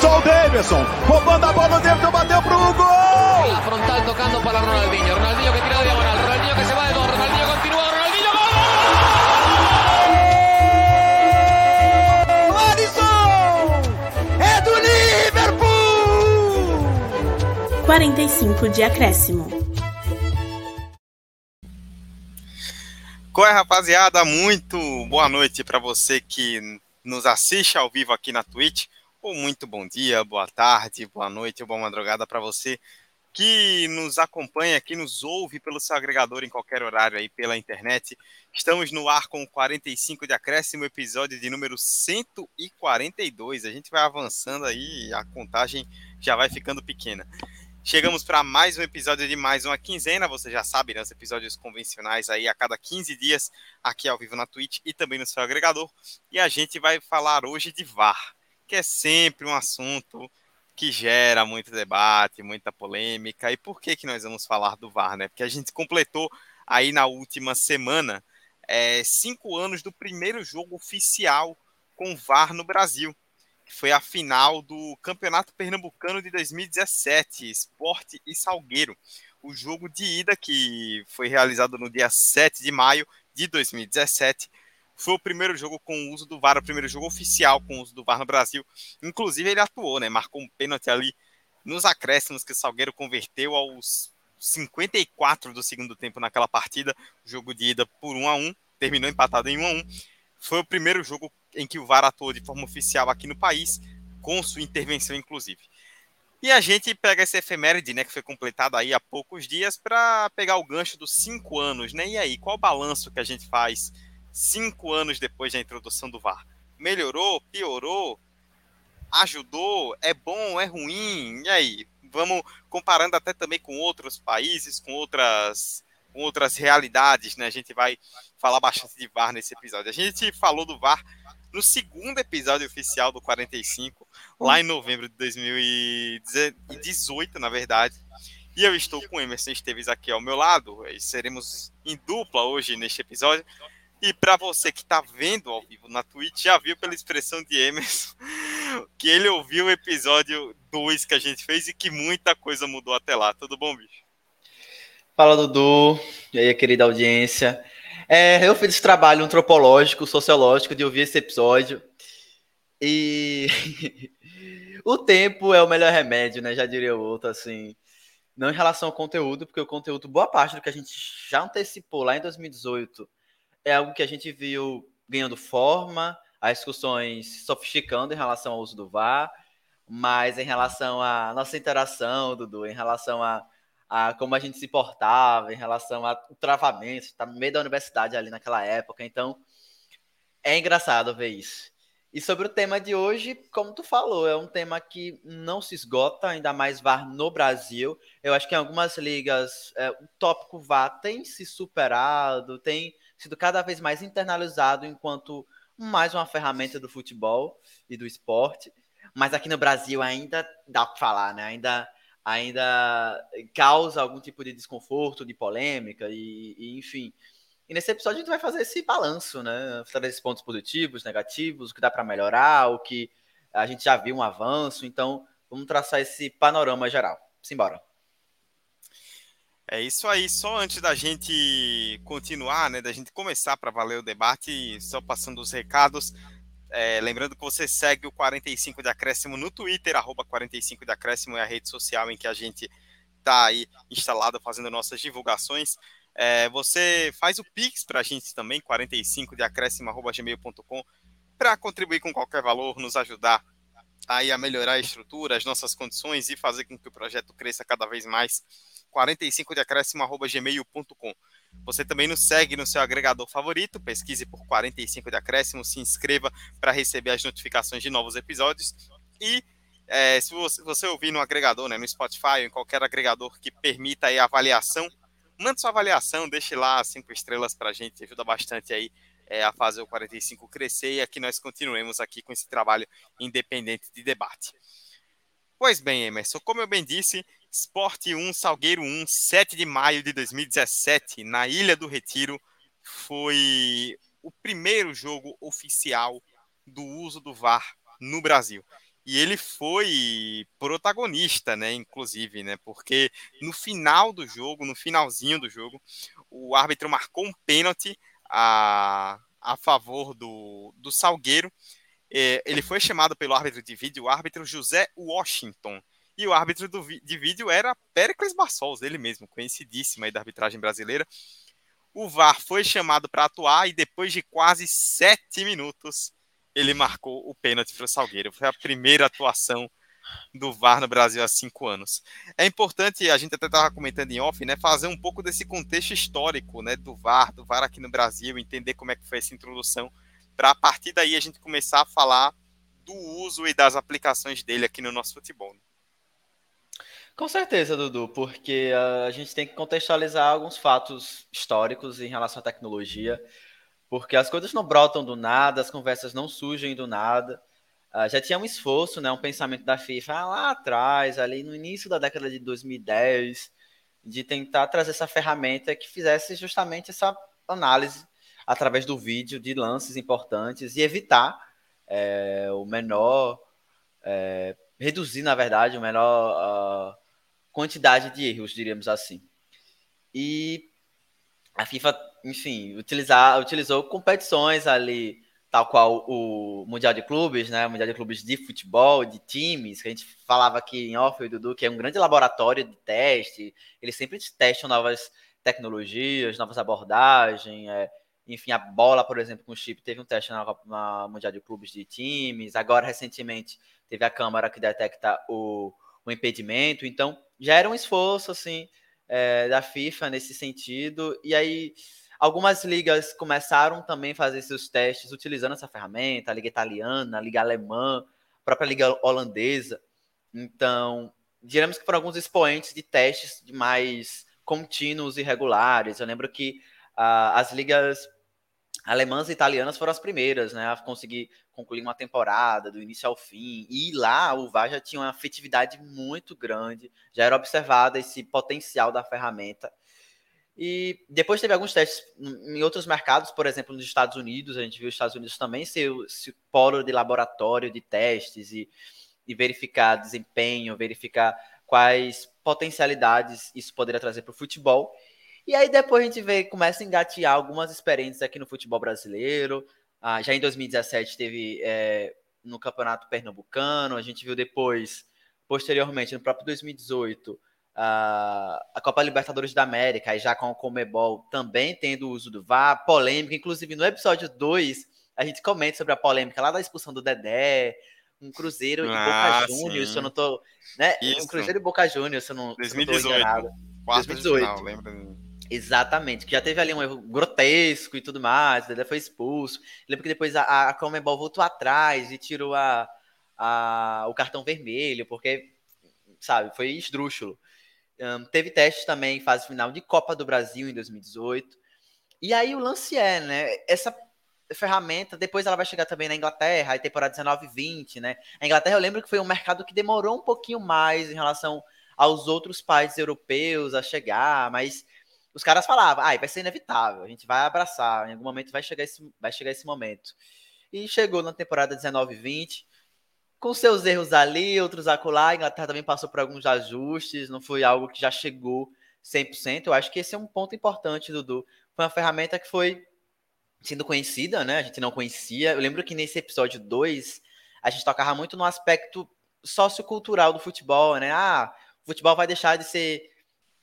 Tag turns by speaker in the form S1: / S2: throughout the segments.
S1: Só o Davidson. Roubando a bola, o Davidson bateu pro gol.
S2: La frontal tocando para Ronaldinho. Ronaldinho que tira diagonal. Ronaldinho que se va de dos. Ronaldinho continúa. Ronaldinho gol.
S1: Alisson! É do Liverpool!
S3: 45 de acréscimo.
S4: Qual é, rapaziada? Muito boa noite para você que nos assiste ao vivo aqui na Twitch. Ou muito bom dia, boa tarde, boa noite ou boa madrugada para você que nos acompanha, que nos ouve pelo seu agregador em qualquer horário aí pela internet. Estamos no ar com 45 de acréscimo, episódio de número 142. A gente vai avançando aí, a contagem já vai ficando pequena. Chegamos para mais um episódio de mais uma quinzena. Você já sabe, né? Os episódios convencionais aí a cada 15 dias, aqui ao vivo na Twitch e também no seu agregador. E a gente vai falar hoje de VAR, que é sempre um assunto que gera muito debate, muita polêmica. E por que, que nós vamos falar do VAR, né? Porque a gente completou aí na última semana é, cinco anos do primeiro jogo oficial com VAR no Brasil foi a final do Campeonato Pernambucano de 2017, Esporte e Salgueiro. O jogo de ida, que foi realizado no dia 7 de maio de 2017, foi o primeiro jogo com o uso do VAR, o primeiro jogo oficial com o uso do VAR no Brasil. Inclusive, ele atuou, né? Marcou um pênalti ali nos acréscimos que o Salgueiro converteu aos 54 do segundo tempo naquela partida. Jogo de ida por 1 a 1 terminou empatado em 1 a 1 foi o primeiro jogo em que o VAR atuou de forma oficial aqui no país, com sua intervenção, inclusive. E a gente pega esse efeméride, né, que foi completado aí há poucos dias, para pegar o gancho dos cinco anos, né? E aí, qual o balanço que a gente faz cinco anos depois da introdução do VAR? Melhorou? Piorou? Ajudou? É bom? É ruim? E aí? Vamos comparando até também com outros países, com outras com outras realidades, né? A gente vai falar bastante de VAR nesse episódio. A gente falou do VAR no segundo episódio oficial do 45, lá em novembro de 2018, na verdade. E eu estou com o Emerson Esteves aqui ao meu lado. E seremos em dupla hoje neste episódio. E para você que está vendo ao vivo na Twitch, já viu pela expressão de Emerson que ele ouviu o episódio 2 que a gente fez e que muita coisa mudou até lá. Tudo bom, bicho?
S5: Fala, Dudu. E aí, querida audiência. É, eu fiz esse trabalho antropológico, sociológico de ouvir esse episódio. E o tempo é o melhor remédio, né? Já diria o outro, assim. Não em relação ao conteúdo, porque o conteúdo, boa parte do que a gente já antecipou lá em 2018, é algo que a gente viu ganhando forma, as discussões sofisticando em relação ao uso do VAR, mas em relação à nossa interação, Dudu, em relação a a como a gente se portava em relação ao travamento, está no meio da universidade ali naquela época, então é engraçado ver isso. E sobre o tema de hoje, como tu falou, é um tema que não se esgota, ainda mais VAR no Brasil. Eu acho que em algumas ligas é, o tópico VAR tem se superado, tem sido cada vez mais internalizado enquanto mais uma ferramenta do futebol e do esporte. Mas aqui no Brasil ainda dá para falar, né? Ainda ainda causa algum tipo de desconforto, de polêmica, e, e, enfim. E nesse episódio a gente vai fazer esse balanço, né? Trazer esses pontos positivos, negativos, o que dá para melhorar, o que a gente já viu um avanço. Então, vamos traçar esse panorama geral. Simbora.
S4: É isso aí. Só antes da gente continuar, né, da gente começar para valer o debate, só passando os recados. É, lembrando que você segue o 45 de Acréscimo no Twitter, arroba 45 de Acréscimo é a rede social em que a gente está aí instalado fazendo nossas divulgações. É, você faz o Pix para a gente também, 45 de acréscimo, arroba gmail.com, para contribuir com qualquer valor, nos ajudar aí a melhorar a estrutura, as nossas condições e fazer com que o projeto cresça cada vez mais. 45 de gmail.com. Você também nos segue no seu agregador favorito, pesquise por 45 de acréscimo, se inscreva para receber as notificações de novos episódios. E é, se você, você, ouvir no agregador, né, no Spotify ou em qualquer agregador que permita aí a avaliação, mande sua avaliação, deixe lá cinco estrelas para a gente, ajuda bastante aí é, a o 45 crescer e aqui nós continuemos aqui com esse trabalho independente de debate. Pois bem, Emerson, como eu bem disse, Esporte 1, Salgueiro 1, 7 de maio de 2017, na Ilha do Retiro, foi o primeiro jogo oficial do uso do VAR no Brasil. e ele foi protagonista, né, inclusive, né, porque no final do jogo, no finalzinho do jogo, o árbitro marcou um pênalti a, a favor do, do Salgueiro. É, ele foi chamado pelo árbitro de vídeo, o árbitro José Washington. E o árbitro do, de vídeo era Pericles Bassols, ele mesmo, conhecidíssimo aí da arbitragem brasileira. O VAR foi chamado para atuar e depois de quase sete minutos, ele marcou o pênalti para o Salgueiro. Foi a primeira atuação do VAR no Brasil há cinco anos. É importante, a gente até estava comentando em off, né, fazer um pouco desse contexto histórico né, do VAR, do VAR aqui no Brasil, entender como é que foi essa introdução, para a partir daí a gente começar a falar do uso e das aplicações dele aqui no nosso futebol. Né?
S5: Com certeza, Dudu, porque a gente tem que contextualizar alguns fatos históricos em relação à tecnologia, porque as coisas não brotam do nada, as conversas não surgem do nada. Uh, já tinha um esforço, né, um pensamento da FIFA lá atrás, ali no início da década de 2010, de tentar trazer essa ferramenta que fizesse justamente essa análise através do vídeo de lances importantes e evitar é, o menor, é, reduzir, na verdade, o menor uh, quantidade de erros, diríamos assim. E a FIFA, enfim, utilizar, utilizou competições ali tal qual o Mundial de Clubes, né? Mundial de Clubes de futebol, de times, que a gente falava aqui em off, o Dudu, que é um grande laboratório de teste. Eles sempre testam novas tecnologias, novas abordagens. É, enfim, a bola, por exemplo, com o chip, teve um teste na, na Mundial de Clubes de times. Agora, recentemente, teve a câmera que detecta o, o impedimento. Então, já era um esforço, assim, é, da FIFA nesse sentido. E aí Algumas ligas começaram também a fazer seus testes utilizando essa ferramenta, a liga italiana, a liga alemã, a própria liga holandesa. Então, diremos que foram alguns expoentes de testes mais contínuos e regulares. Eu lembro que uh, as ligas alemãs e italianas foram as primeiras, né, a conseguir concluir uma temporada do início ao fim. E lá o VAR já tinha uma afetividade muito grande, já era observado esse potencial da ferramenta. E depois teve alguns testes em outros mercados, por exemplo, nos Estados Unidos, a gente viu os Estados Unidos também ser o polo de laboratório de testes e, e verificar desempenho, verificar quais potencialidades isso poderia trazer para o futebol. E aí depois a gente vê, começa a engatear algumas experiências aqui no futebol brasileiro. Ah, já em 2017 teve é, no Campeonato Pernambucano, a gente viu depois, posteriormente, no próprio 2018, a Copa Libertadores da América, e já com o Comebol também tendo o uso do VAR, polêmica, inclusive no episódio 2, a gente comenta sobre a polêmica lá da expulsão do Dedé, um Cruzeiro de ah, Boca Juniors, se eu não tô, né? Isso. Um Cruzeiro de Boca Juniors, se eu não,
S4: 2018, se eu não tô enganado. 2018. Final, lembra?
S5: Exatamente, que já teve ali um erro grotesco e tudo mais, o Dedé foi expulso. Lembro que depois a, a Comebol voltou atrás e tirou a, a, o cartão vermelho, porque, sabe, foi esdrúxulo. Um, teve testes também em fase final de Copa do Brasil em 2018. E aí o lance é, né? Essa ferramenta, depois ela vai chegar também na Inglaterra, aí temporada 19 e 20, né? A Inglaterra eu lembro que foi um mercado que demorou um pouquinho mais em relação aos outros países europeus a chegar, mas os caras falavam, ah, vai ser inevitável, a gente vai abraçar, em algum momento vai chegar esse, vai chegar esse momento. E chegou na temporada 19 e 20, com seus erros ali, outros acolá. A Inglaterra também passou por alguns ajustes, não foi algo que já chegou 100%. Eu acho que esse é um ponto importante, Dudu. Foi uma ferramenta que foi sendo conhecida, né? A gente não conhecia. Eu lembro que nesse episódio 2, a gente tocava muito no aspecto sociocultural do futebol, né? Ah, o futebol vai deixar de ser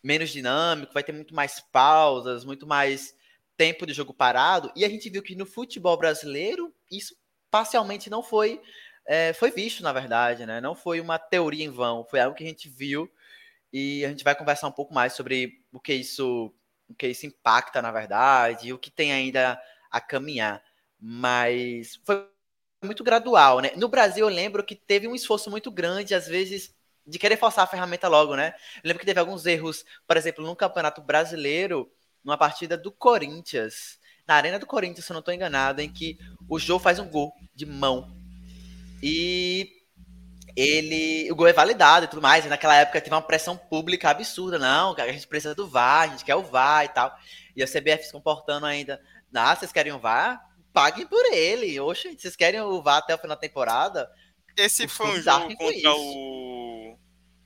S5: menos dinâmico, vai ter muito mais pausas, muito mais tempo de jogo parado. E a gente viu que no futebol brasileiro, isso parcialmente não foi é, foi visto, na verdade, né? Não foi uma teoria em vão, foi algo que a gente viu e a gente vai conversar um pouco mais sobre o que isso, o que isso impacta, na verdade, e o que tem ainda a caminhar. Mas foi muito gradual, né? No Brasil, eu lembro que teve um esforço muito grande, às vezes, de querer forçar a ferramenta logo, né? Eu lembro que teve alguns erros, por exemplo, no Campeonato Brasileiro, numa partida do Corinthians, na Arena do Corinthians, se eu não estou enganado, em que o Jô faz um gol de mão e ele. O gol é validado e tudo mais. E naquela época teve uma pressão pública absurda. Não, a gente precisa do VAR, a gente quer o VAR e tal. E a CBF se comportando ainda. Ah, vocês querem o VAR? Paguem por ele. Oxe, vocês querem o VAR até o final da temporada?
S4: Esse foi um jogo contra o.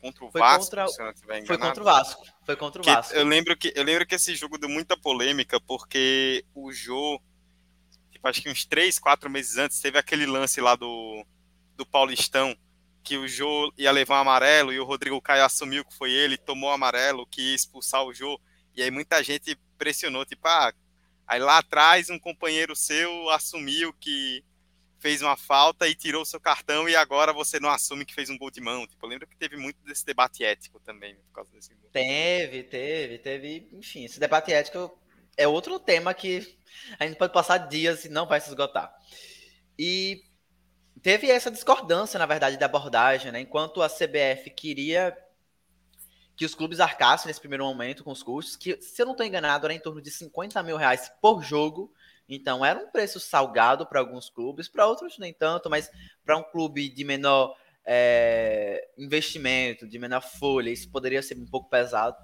S4: Contra o
S5: foi
S4: Vasco,
S5: contra... Foi contra o Vasco. Foi contra o
S4: Que
S5: Vasco.
S4: eu, lembro que, eu lembro que esse jogo deu muita polêmica, porque o Jô, tipo, acho que uns 3, 4 meses antes, teve aquele lance lá do, do Paulistão, que o Jô ia levar um amarelo e o Rodrigo Caio assumiu que foi ele, tomou o amarelo, que ia expulsar o Jô. E aí muita gente pressionou, tipo, ah, aí lá atrás um companheiro seu assumiu que fez uma falta e tirou seu cartão e agora você não assume que fez um gol de mão. Tipo, eu lembro que teve muito desse debate ético também por causa desse gol.
S5: Teve, teve, teve. Enfim, esse debate ético é outro tema que a gente pode passar dias e não vai se esgotar. E teve essa discordância, na verdade, da abordagem, né? Enquanto a CBF queria que os clubes arcassem nesse primeiro momento com os custos, que, se eu não estou enganado, era em torno de 50 mil reais por jogo. Então, era um preço salgado para alguns clubes, para outros nem tanto, mas para um clube de menor é, investimento, de menor folha, isso poderia ser um pouco pesado.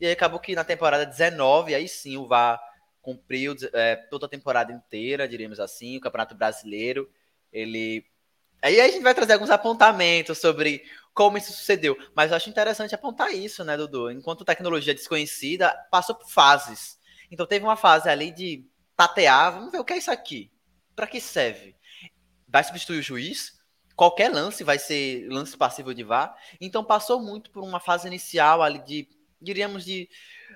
S5: E acabou que na temporada 19, aí sim o VAR cumpriu é, toda a temporada inteira, diríamos assim, o Campeonato Brasileiro. Ele. Aí a gente vai trazer alguns apontamentos sobre como isso sucedeu. Mas eu acho interessante apontar isso, né, Dudu? Enquanto tecnologia desconhecida, passou por fases. Então teve uma fase ali de tatear, vamos ver o que é isso aqui. Para que serve? Vai substituir o juiz? Qualquer lance vai ser lance passível de VAR. Então passou muito por uma fase inicial ali de, diríamos, de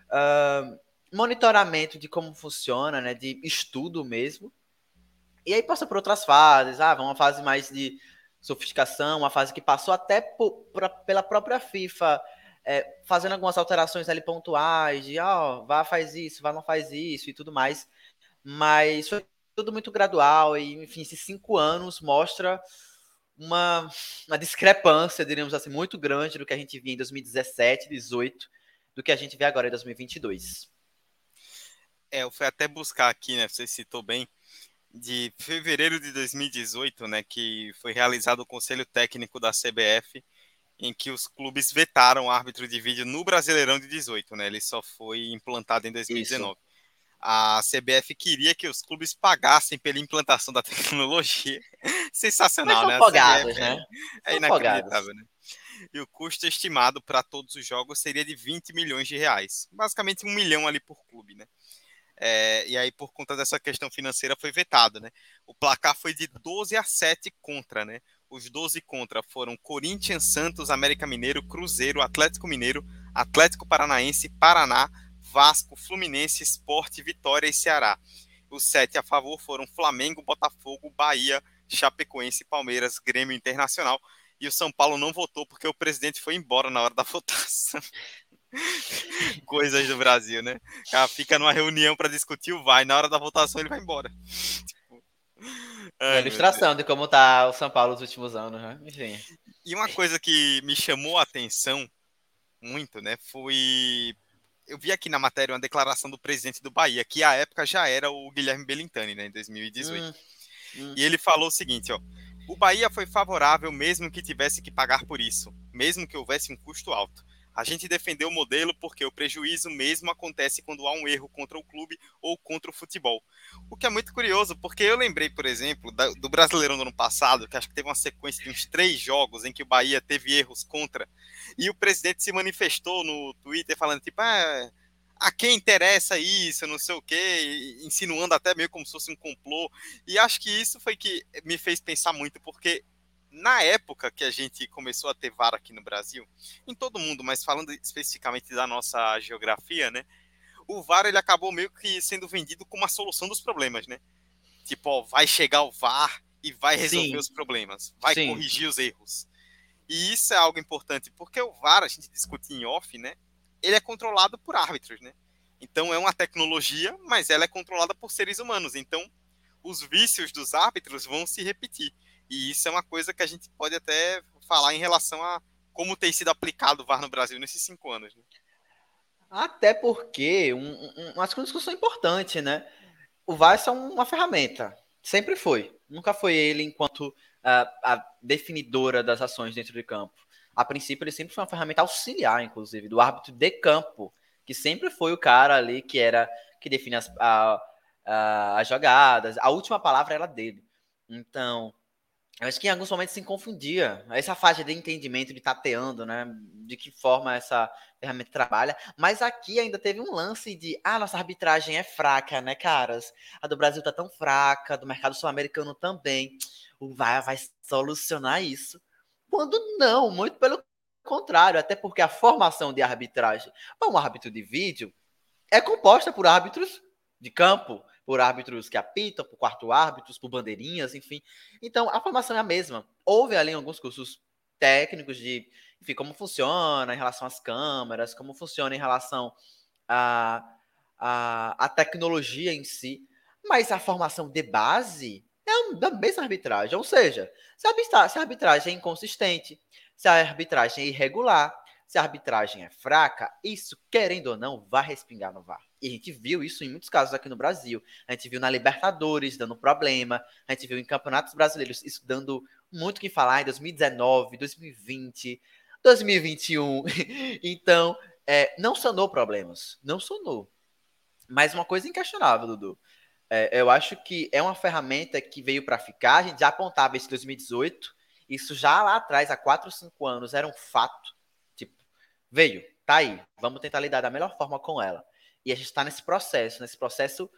S5: uh, monitoramento de como funciona, né? De estudo mesmo. E aí passa por outras fases. Ah, uma fase mais de sofisticação, uma fase que passou até por, pra, pela própria FIFA, é, fazendo algumas alterações ali pontuais, de ó, oh, vá faz isso, vá não faz isso e tudo mais. Mas foi tudo muito gradual e, enfim, esses cinco anos mostra uma, uma discrepância, diríamos assim, muito grande do que a gente via em 2017, 2018, do que a gente vê agora em 2022.
S4: É, eu fui até buscar aqui, né, você citou bem, de fevereiro de 2018, né, que foi realizado o Conselho Técnico da CBF, em que os clubes vetaram o árbitro de vídeo no Brasileirão de 18, né? Ele só foi implantado em 2019. Isso. A CBF queria que os clubes pagassem pela implantação da tecnologia. Sensacional, né?
S5: Folgados, né?
S4: É inacreditável, né? E o custo estimado para todos os jogos seria de 20 milhões de reais. Basicamente um milhão ali por clube, né? É, e aí, por conta dessa questão financeira, foi vetado, né? O placar foi de 12 a 7 contra, né? Os 12 contra foram Corinthians, Santos, América Mineiro, Cruzeiro, Atlético Mineiro, Atlético Paranaense, Paraná, Vasco, Fluminense, Esporte, Vitória e Ceará. Os sete a favor foram Flamengo, Botafogo, Bahia, Chapecoense, Palmeiras, Grêmio Internacional. E o São Paulo não votou porque o presidente foi embora na hora da votação. Coisas do Brasil, né? Cara fica numa reunião para discutir o vai, na hora da votação ele vai embora. Tipo...
S5: Ai, ilustração de como tá o São Paulo nos últimos anos, né? Enfim.
S4: E uma coisa que me chamou a atenção muito, né, foi eu vi aqui na matéria uma declaração do presidente do Bahia, que à época já era o Guilherme Belintani, né, em 2018. Hum, hum. E ele falou o seguinte, ó: "O Bahia foi favorável mesmo que tivesse que pagar por isso, mesmo que houvesse um custo alto. A gente defendeu o modelo porque o prejuízo mesmo acontece quando há um erro contra o clube ou contra o futebol. O que é muito curioso, porque eu lembrei, por exemplo, do Brasileirão do ano passado, que acho que teve uma sequência de uns três jogos em que o Bahia teve erros contra, e o presidente se manifestou no Twitter falando, tipo, ah, a quem interessa isso, não sei o quê, insinuando até meio como se fosse um complô. E acho que isso foi que me fez pensar muito, porque na época que a gente começou a ter VAR aqui no Brasil, em todo mundo, mas falando especificamente da nossa geografia, né? O VAR ele acabou meio que sendo vendido como a solução dos problemas, né? Tipo, ó, vai chegar o VAR e vai resolver Sim. os problemas, vai Sim. corrigir os erros. E isso é algo importante, porque o VAR, a gente discute em off, né? Ele é controlado por árbitros, né? Então é uma tecnologia, mas ela é controlada por seres humanos. Então os vícios dos árbitros vão se repetir. E isso é uma coisa que a gente pode até falar em relação a como tem sido aplicado o VAR no Brasil nesses cinco anos. Né?
S5: Até porque um, um, umas coisas são importantes, né? O VAR é uma ferramenta. Sempre foi. Nunca foi ele enquanto a, a definidora das ações dentro de campo. A princípio, ele sempre foi uma ferramenta auxiliar, inclusive, do árbitro de campo, que sempre foi o cara ali que era que define as, a, a, as jogadas. A última palavra era dele. Então, eu acho que em alguns momentos se confundia. Essa faixa de entendimento, de tateando, né? De que forma essa ferramenta trabalha. Mas aqui ainda teve um lance de, ah, nossa arbitragem é fraca, né, caras? A do Brasil tá tão fraca, do mercado sul-americano também. O VAR vai solucionar isso. Quando não, muito pelo contrário, até porque a formação de arbitragem para um árbitro de vídeo é composta por árbitros de campo, por árbitros que apitam, por quarto árbitros, por bandeirinhas, enfim. Então, a formação é a mesma. Houve ali alguns cursos técnicos de, enfim, como funciona em relação às câmeras, como funciona em relação à a, a, a, tecnologia em si, mas a formação de base é da mesma arbitragem. Ou seja, se a, se a arbitragem é inconsistente, se a arbitragem é irregular, se a arbitragem é fraca, isso, querendo ou não, vai respingar no VAR. E a gente viu isso em muitos casos aqui no Brasil. A gente viu na Libertadores dando problema, a gente viu em campeonatos brasileiros isso dando muito o que falar em 2019, 2020, 2021. então, é, não sanou problemas. Não sanou. Mas uma coisa inquestionável, Dudu. É, eu acho que é uma ferramenta que veio para ficar. A gente já apontava isso em 2018. Isso já lá atrás, há 4 ou 5 anos, era um fato. Veio, tá aí. Vamos tentar lidar da melhor forma com ela. E a gente está nesse processo, nesse processo.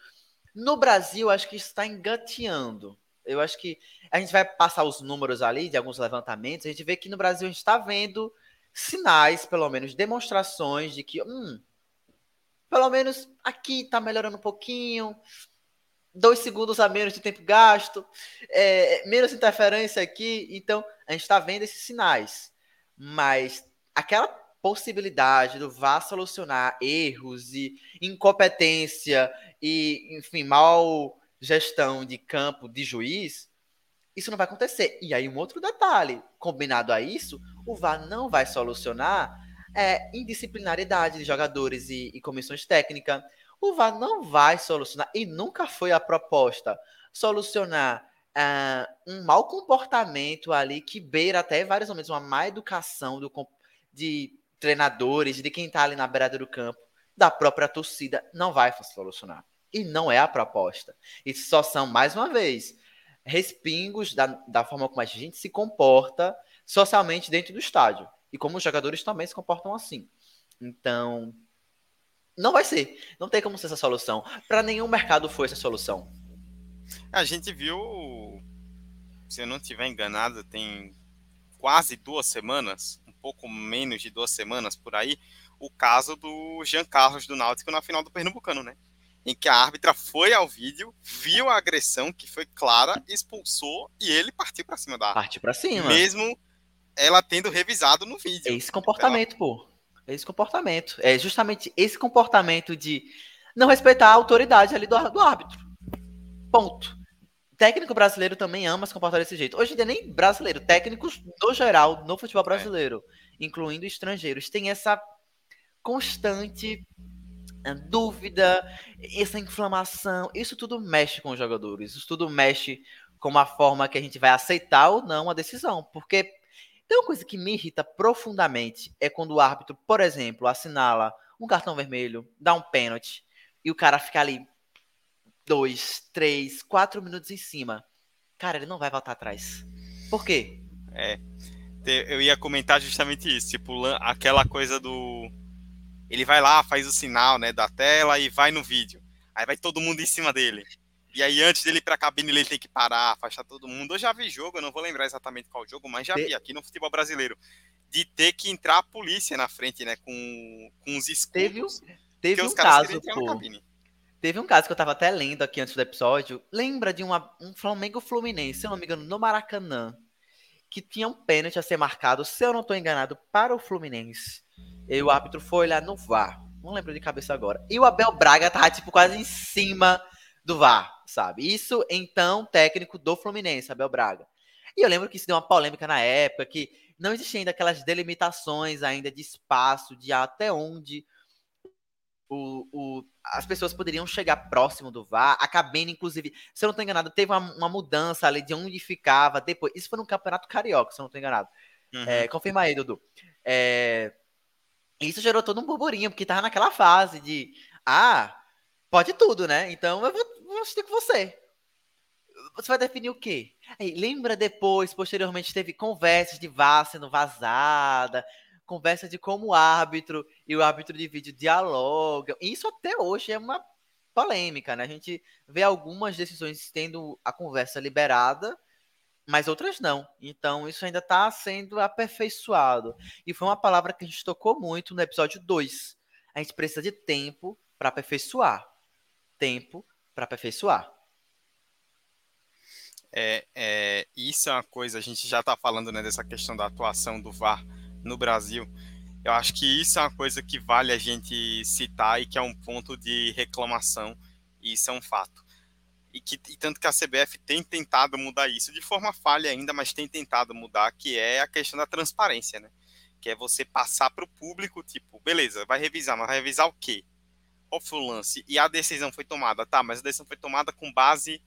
S5: No Brasil, acho que está engateando. Eu acho que a gente vai passar os números ali de alguns levantamentos. A gente vê que no Brasil a gente está vendo sinais, pelo menos demonstrações de que, hum, pelo menos aqui está melhorando um pouquinho, dois segundos a menos de tempo gasto, é, menos interferência aqui. Então, a gente está vendo esses sinais. Mas aquela possibilidade do VAR solucionar erros e incompetência e, enfim, mal gestão de campo de juiz, isso não vai acontecer. E aí, um outro detalhe, combinado a isso, o VAR não vai solucionar é, indisciplinaridade de jogadores e, e comissões técnicas, o VAR não vai solucionar, e nunca foi a proposta, solucionar uh, um mau comportamento ali que beira até vários momentos uma má educação do, de treinadores, de quem está ali na beirada do campo, da própria torcida, não vai solucionar. E não é a proposta. Isso só são, mais uma vez, respingos da, da forma como a gente se comporta socialmente dentro do estádio. E como os jogadores também se comportam assim. Então, não vai ser. Não tem como ser essa solução. Para nenhum mercado foi essa solução.
S4: A gente viu, se eu não estiver enganado, tem quase duas semanas, pouco menos de duas semanas por aí, o caso do Jean Carlos do Náutico na final do Pernambucano, né? Em que a árbitra foi ao vídeo, viu a agressão que foi clara, expulsou e ele partiu para cima da árbitra.
S5: Partiu para cima.
S4: Mesmo ela tendo revisado no vídeo.
S5: É esse comportamento, pô. Esse comportamento. É justamente esse comportamento de não respeitar a autoridade ali do, do árbitro. Ponto. Técnico brasileiro também ama se comportar desse jeito. Hoje em dia, nem brasileiro, técnicos no geral, no futebol brasileiro, é. incluindo estrangeiros, tem essa constante eh, dúvida, essa inflamação. Isso tudo mexe com os jogadores. Isso tudo mexe com a forma que a gente vai aceitar ou não a decisão. Porque tem uma coisa que me irrita profundamente é quando o árbitro, por exemplo, assinala um cartão vermelho, dá um pênalti e o cara fica ali dois, três, quatro minutos em cima. Cara, ele não vai voltar atrás. Por quê?
S4: É. Eu ia comentar justamente isso, tipo, aquela coisa do. Ele vai lá, faz o sinal, né, da tela e vai no vídeo. Aí vai todo mundo em cima dele. E aí, antes dele ir pra cabine, ele tem que parar, afastar todo mundo. Eu já vi jogo, eu não vou lembrar exatamente qual jogo, mas já vi aqui no futebol brasileiro. De ter que entrar a polícia na frente, né? Com, com os escudos.
S5: Teve, teve um caso, pô. Teve um caso que eu tava até lendo aqui antes do episódio. Lembra de uma, um Flamengo Fluminense, se eu não me engano, no Maracanã. Que tinha um pênalti a ser marcado, se eu não tô enganado, para o Fluminense. E o árbitro foi olhar no VAR. Não lembro de cabeça agora. E o Abel Braga tava, tipo, quase em cima do VAR, sabe? Isso, então, técnico do Fluminense, Abel Braga. E eu lembro que isso deu uma polêmica na época, que não existia ainda aquelas delimitações ainda de espaço, de até onde o, o, as pessoas poderiam chegar próximo do VAR. A cabine, inclusive, se eu não estou enganado, teve uma, uma, mudança ali de onde ficava depois. Isso foi no Campeonato Carioca, se eu não estou enganado. Uhum. É, confirma aí, Dudu. É, isso gerou todo um burburinho, porque tava naquela fase de ah, pode tudo, né? Então eu vou, vou assistir com você. você vai definir o quê? Aí, lembra depois, posteriormente, teve conversas de VAR sendo vazada, conversa de como o árbitro e o árbitro de vídeo dialogam. Isso até hoje é uma polêmica, né? A gente vê algumas decisões tendo a conversa liberada, mas outras não. Então, isso ainda está sendo aperfeiçoado. E foi uma palavra que a gente tocou muito no episódio 2. A gente precisa de tempo para aperfeiçoar. Tempo para aperfeiçoar.
S4: É, é, isso é uma coisa, a gente já está falando né, dessa questão da atuação do VAR no Brasil. Eu acho que isso é uma coisa que vale a gente citar e que é um ponto de reclamação, e isso é um fato. E, que, e tanto que a CBF tem tentado mudar isso, de forma falha ainda, mas tem tentado mudar, que é a questão da transparência, né? Que é você passar para o público, tipo, beleza, vai revisar, mas vai revisar o quê? Qual foi o lance? E a decisão foi tomada, tá, mas a decisão foi tomada com base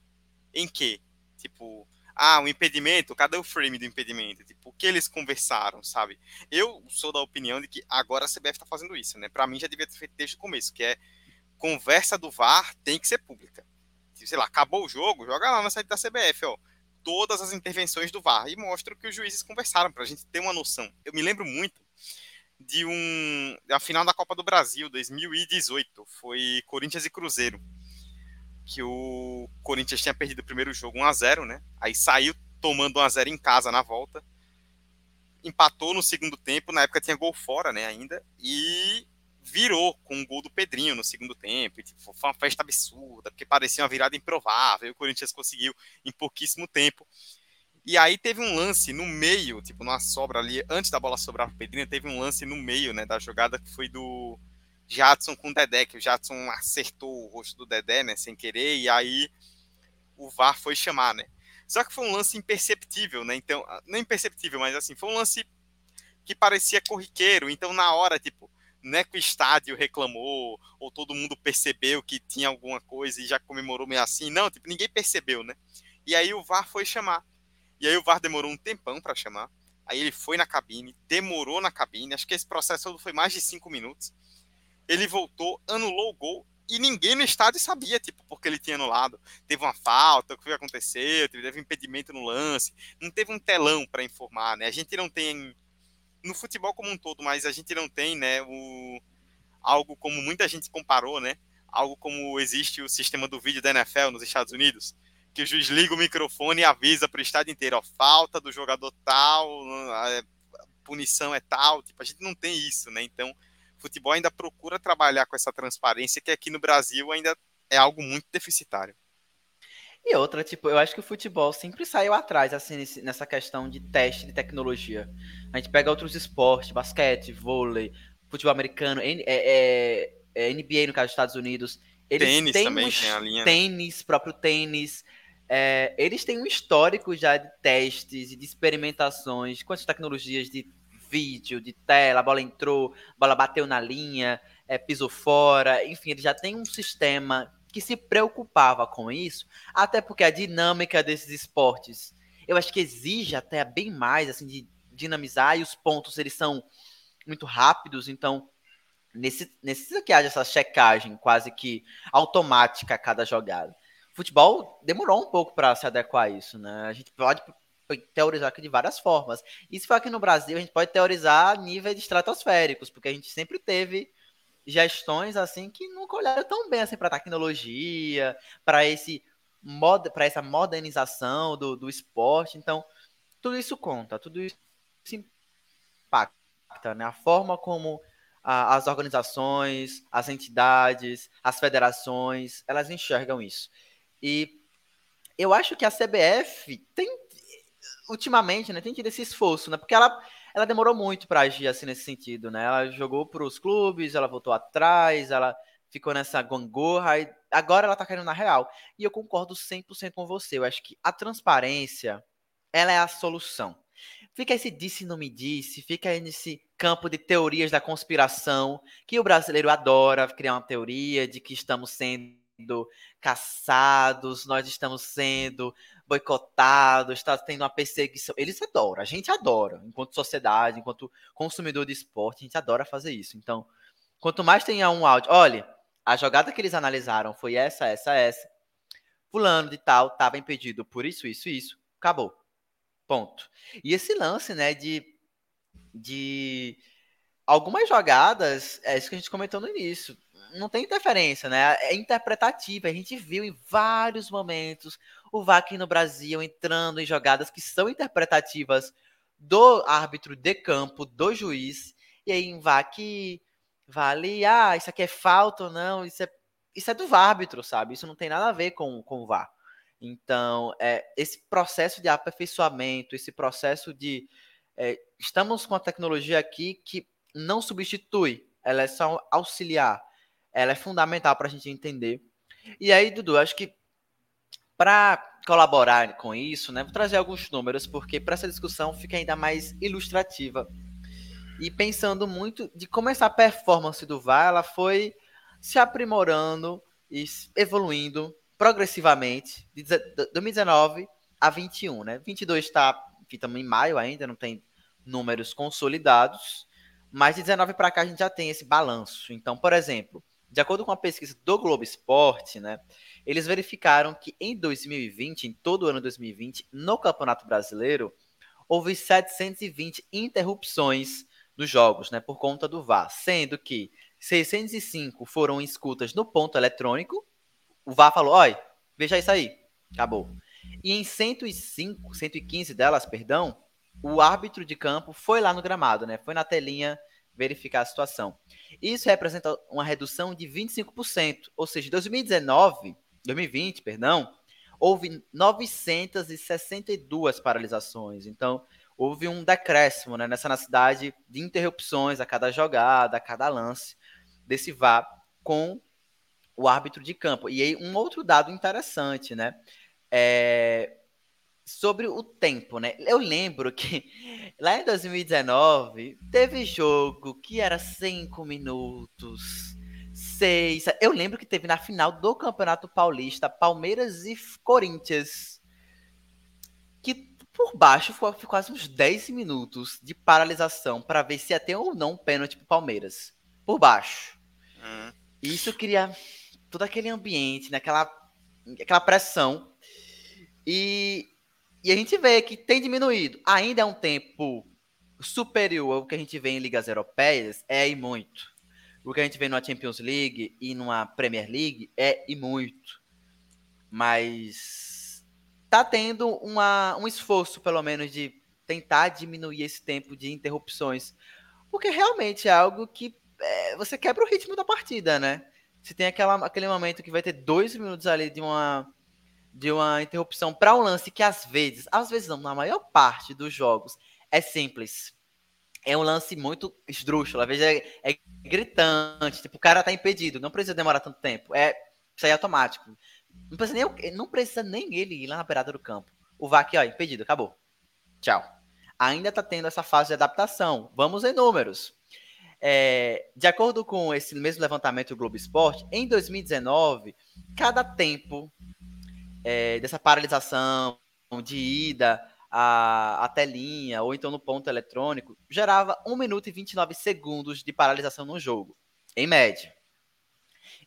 S4: em quê? Tipo, ah, o impedimento, cadê o frame do impedimento? Tipo, o que eles conversaram, sabe? Eu sou da opinião de que agora a CBF está fazendo isso, né? Para mim já devia ter feito desde o começo, que é conversa do VAR tem que ser pública. Sei lá, acabou o jogo, joga lá na site da CBF, ó, todas as intervenções do VAR e mostra o que os juízes conversaram para a gente ter uma noção. Eu me lembro muito de um da final da Copa do Brasil 2018, foi Corinthians e Cruzeiro que o Corinthians tinha perdido o primeiro jogo 1 a 0 né? Aí saiu tomando 1 a 0 em casa na volta. Empatou no segundo tempo, na época tinha gol fora, né, ainda, e virou com um gol do Pedrinho no segundo tempo. E, tipo, foi uma festa absurda, porque parecia uma virada improvável. E o Corinthians conseguiu em pouquíssimo tempo. E aí teve um lance no meio, tipo, numa sobra ali, antes da bola sobrar pro Pedrinho, teve um lance no meio, né, da jogada que foi do Jadson com o Dedé, que o Jadson acertou o rosto do Dedé, né, sem querer, e aí o VAR foi chamar, né. Só que foi um lance imperceptível, né, então, ah, não imperceptível, mas assim, foi um lance que parecia corriqueiro, então na hora, tipo, não é que o estádio reclamou, ou todo mundo percebeu que tinha alguma coisa e já comemorou meio assim, não, tipo, ninguém percebeu, né, e aí o VAR foi chamar, e aí o VAR demorou um tempão para chamar, aí ele foi na cabine, demorou na cabine, acho que esse processo foi mais de cinco minutos, ele voltou, anulou o gol e ninguém no estádio sabia, tipo, porque ele tinha anulado. Teve uma falta, o que aconteceu, teve um impedimento no lance, não teve um telão para informar, né? A gente não tem no futebol como um todo, mas a gente não tem, né, o algo como muita gente comparou, né? Algo como existe o sistema do vídeo da NFL nos Estados Unidos, que o juiz liga o microfone e avisa para o estádio inteiro, ó, falta do jogador tal, a punição é tal, tipo, a gente não tem isso, né? Então, futebol ainda procura trabalhar com essa transparência que aqui no Brasil ainda é algo muito deficitário.
S5: E outra, tipo, eu acho que o futebol sempre saiu atrás, assim, nessa questão de teste de tecnologia. A gente pega outros esportes, basquete, vôlei, futebol americano, é, é, é NBA no caso dos Estados Unidos. Eles
S4: tênis
S5: têm
S4: também tem a linha.
S5: Tênis, próprio tênis. É, eles têm um histórico já de testes e de experimentações com as tecnologias de vídeo, de tela, a bola entrou, a bola bateu na linha, é, pisou fora, enfim, ele já tem um sistema que se preocupava com isso, até porque a dinâmica desses esportes, eu acho que exige até bem mais, assim, de dinamizar, e os pontos, eles são muito rápidos, então necessita que haja essa checagem quase que automática a cada jogada. Futebol demorou um pouco para se adequar a isso, né? A gente pode teorizar aqui de várias formas. Se for aqui no Brasil, a gente pode teorizar níveis estratosféricos, porque a gente sempre teve gestões assim que nunca olharam tão bem assim para tecnologia, para esse para essa modernização do, do esporte. Então, tudo isso conta, tudo isso impacta, né? A forma como a, as organizações, as entidades, as federações, elas enxergam isso. E eu acho que a CBF tem ultimamente, né, tem tido esse esforço, né? Porque ela, ela demorou muito para agir assim nesse sentido, né? Ela jogou para os clubes, ela voltou atrás, ela ficou nessa gangorra e agora ela tá caindo na real. E eu concordo 100% com você. Eu acho que a transparência, ela é a solução. Fica esse disse não me disse, fica nesse campo de teorias da conspiração, que o brasileiro adora criar uma teoria de que estamos sendo caçados, nós estamos sendo boicotados, está tendo uma perseguição. Eles adoram, a gente adora, enquanto sociedade, enquanto consumidor de esporte, a gente adora fazer isso. Então, quanto mais tenha um áudio, olha, a jogada que eles analisaram foi essa, essa, essa. fulano de tal estava impedido por isso, isso, isso. Acabou. Ponto. E esse lance, né, de, de algumas jogadas, é isso que a gente comentou no início, não tem interferência, né? É interpretativa. A gente viu em vários momentos o VAR aqui no Brasil entrando em jogadas que são interpretativas do árbitro de campo, do juiz, e aí em VAR que vale, ah, isso aqui é falta ou não, isso é, isso é do árbitro, sabe? Isso não tem nada a ver com, com o VAR. Então, é, esse processo de aperfeiçoamento, esse processo de. É, estamos com a tecnologia aqui que não substitui, ela é só auxiliar. Ela é fundamental para a gente entender. E aí, Dudu, acho que para colaborar com isso, né, vou trazer alguns números, porque para essa discussão fica ainda mais ilustrativa. E pensando muito de como essa performance do VAR ela foi se aprimorando e evoluindo progressivamente de 2019 a 21, né? 22 está, estamos em maio ainda, não tem números consolidados, mas de 19 para cá a gente já tem esse balanço. Então, por exemplo, de acordo com a pesquisa do Globo Esporte, né, eles verificaram que em 2020, em todo o ano 2020, no Campeonato Brasileiro, houve 720 interrupções dos jogos, né, por conta do VAR, sendo que 605 foram escutas no ponto eletrônico. O VAR falou: "Olha, veja isso aí". Acabou. E em 105, 115 delas, perdão, o árbitro de campo foi lá no gramado, né? Foi na telinha verificar a situação. Isso representa uma redução de 25%, ou seja, em 2019, 2020, perdão, houve 962 paralisações. Então, houve um decréscimo né, nessa necessidade de interrupções a cada jogada, a cada lance desse VAR com o árbitro de campo. E aí, um outro dado interessante, né? É, sobre o tempo, né? Eu lembro que lá em 2019 teve jogo que era cinco minutos, seis. Eu lembro que teve na final do Campeonato Paulista Palmeiras e Corinthians que por baixo foi, foi quase uns 10 minutos de paralisação para ver se ia ter ou não um pênalti pro Palmeiras. Por baixo. Hum. Isso cria todo aquele ambiente, né? aquela, aquela pressão. E e a gente vê que tem diminuído. Ainda é um tempo superior ao que a gente vê em ligas europeias, é e muito. O que a gente vê numa Champions League e numa Premier League é e muito. Mas tá tendo uma, um esforço, pelo menos, de tentar diminuir esse tempo de interrupções. Porque realmente é algo que é, você quebra o ritmo da partida, né? Você tem aquela, aquele momento que vai ter dois minutos ali de uma de uma interrupção para um lance que às vezes, às vezes não, na maior parte dos jogos, é simples. É um lance muito esdrúxulo, às vezes é, é gritante, tipo, o cara tá impedido, não precisa demorar tanto tempo. É aí é automático. Não precisa nem, não precisa nem ele ir lá na beirada do campo. O aqui, ó, impedido, acabou. Tchau. Ainda tá tendo essa fase de adaptação. Vamos em números. É, de acordo com esse mesmo levantamento do Globo Esporte, em 2019, cada tempo é, dessa paralisação de ida à, à telinha ou então no ponto eletrônico, gerava 1 minuto e 29 segundos de paralisação no jogo, em média.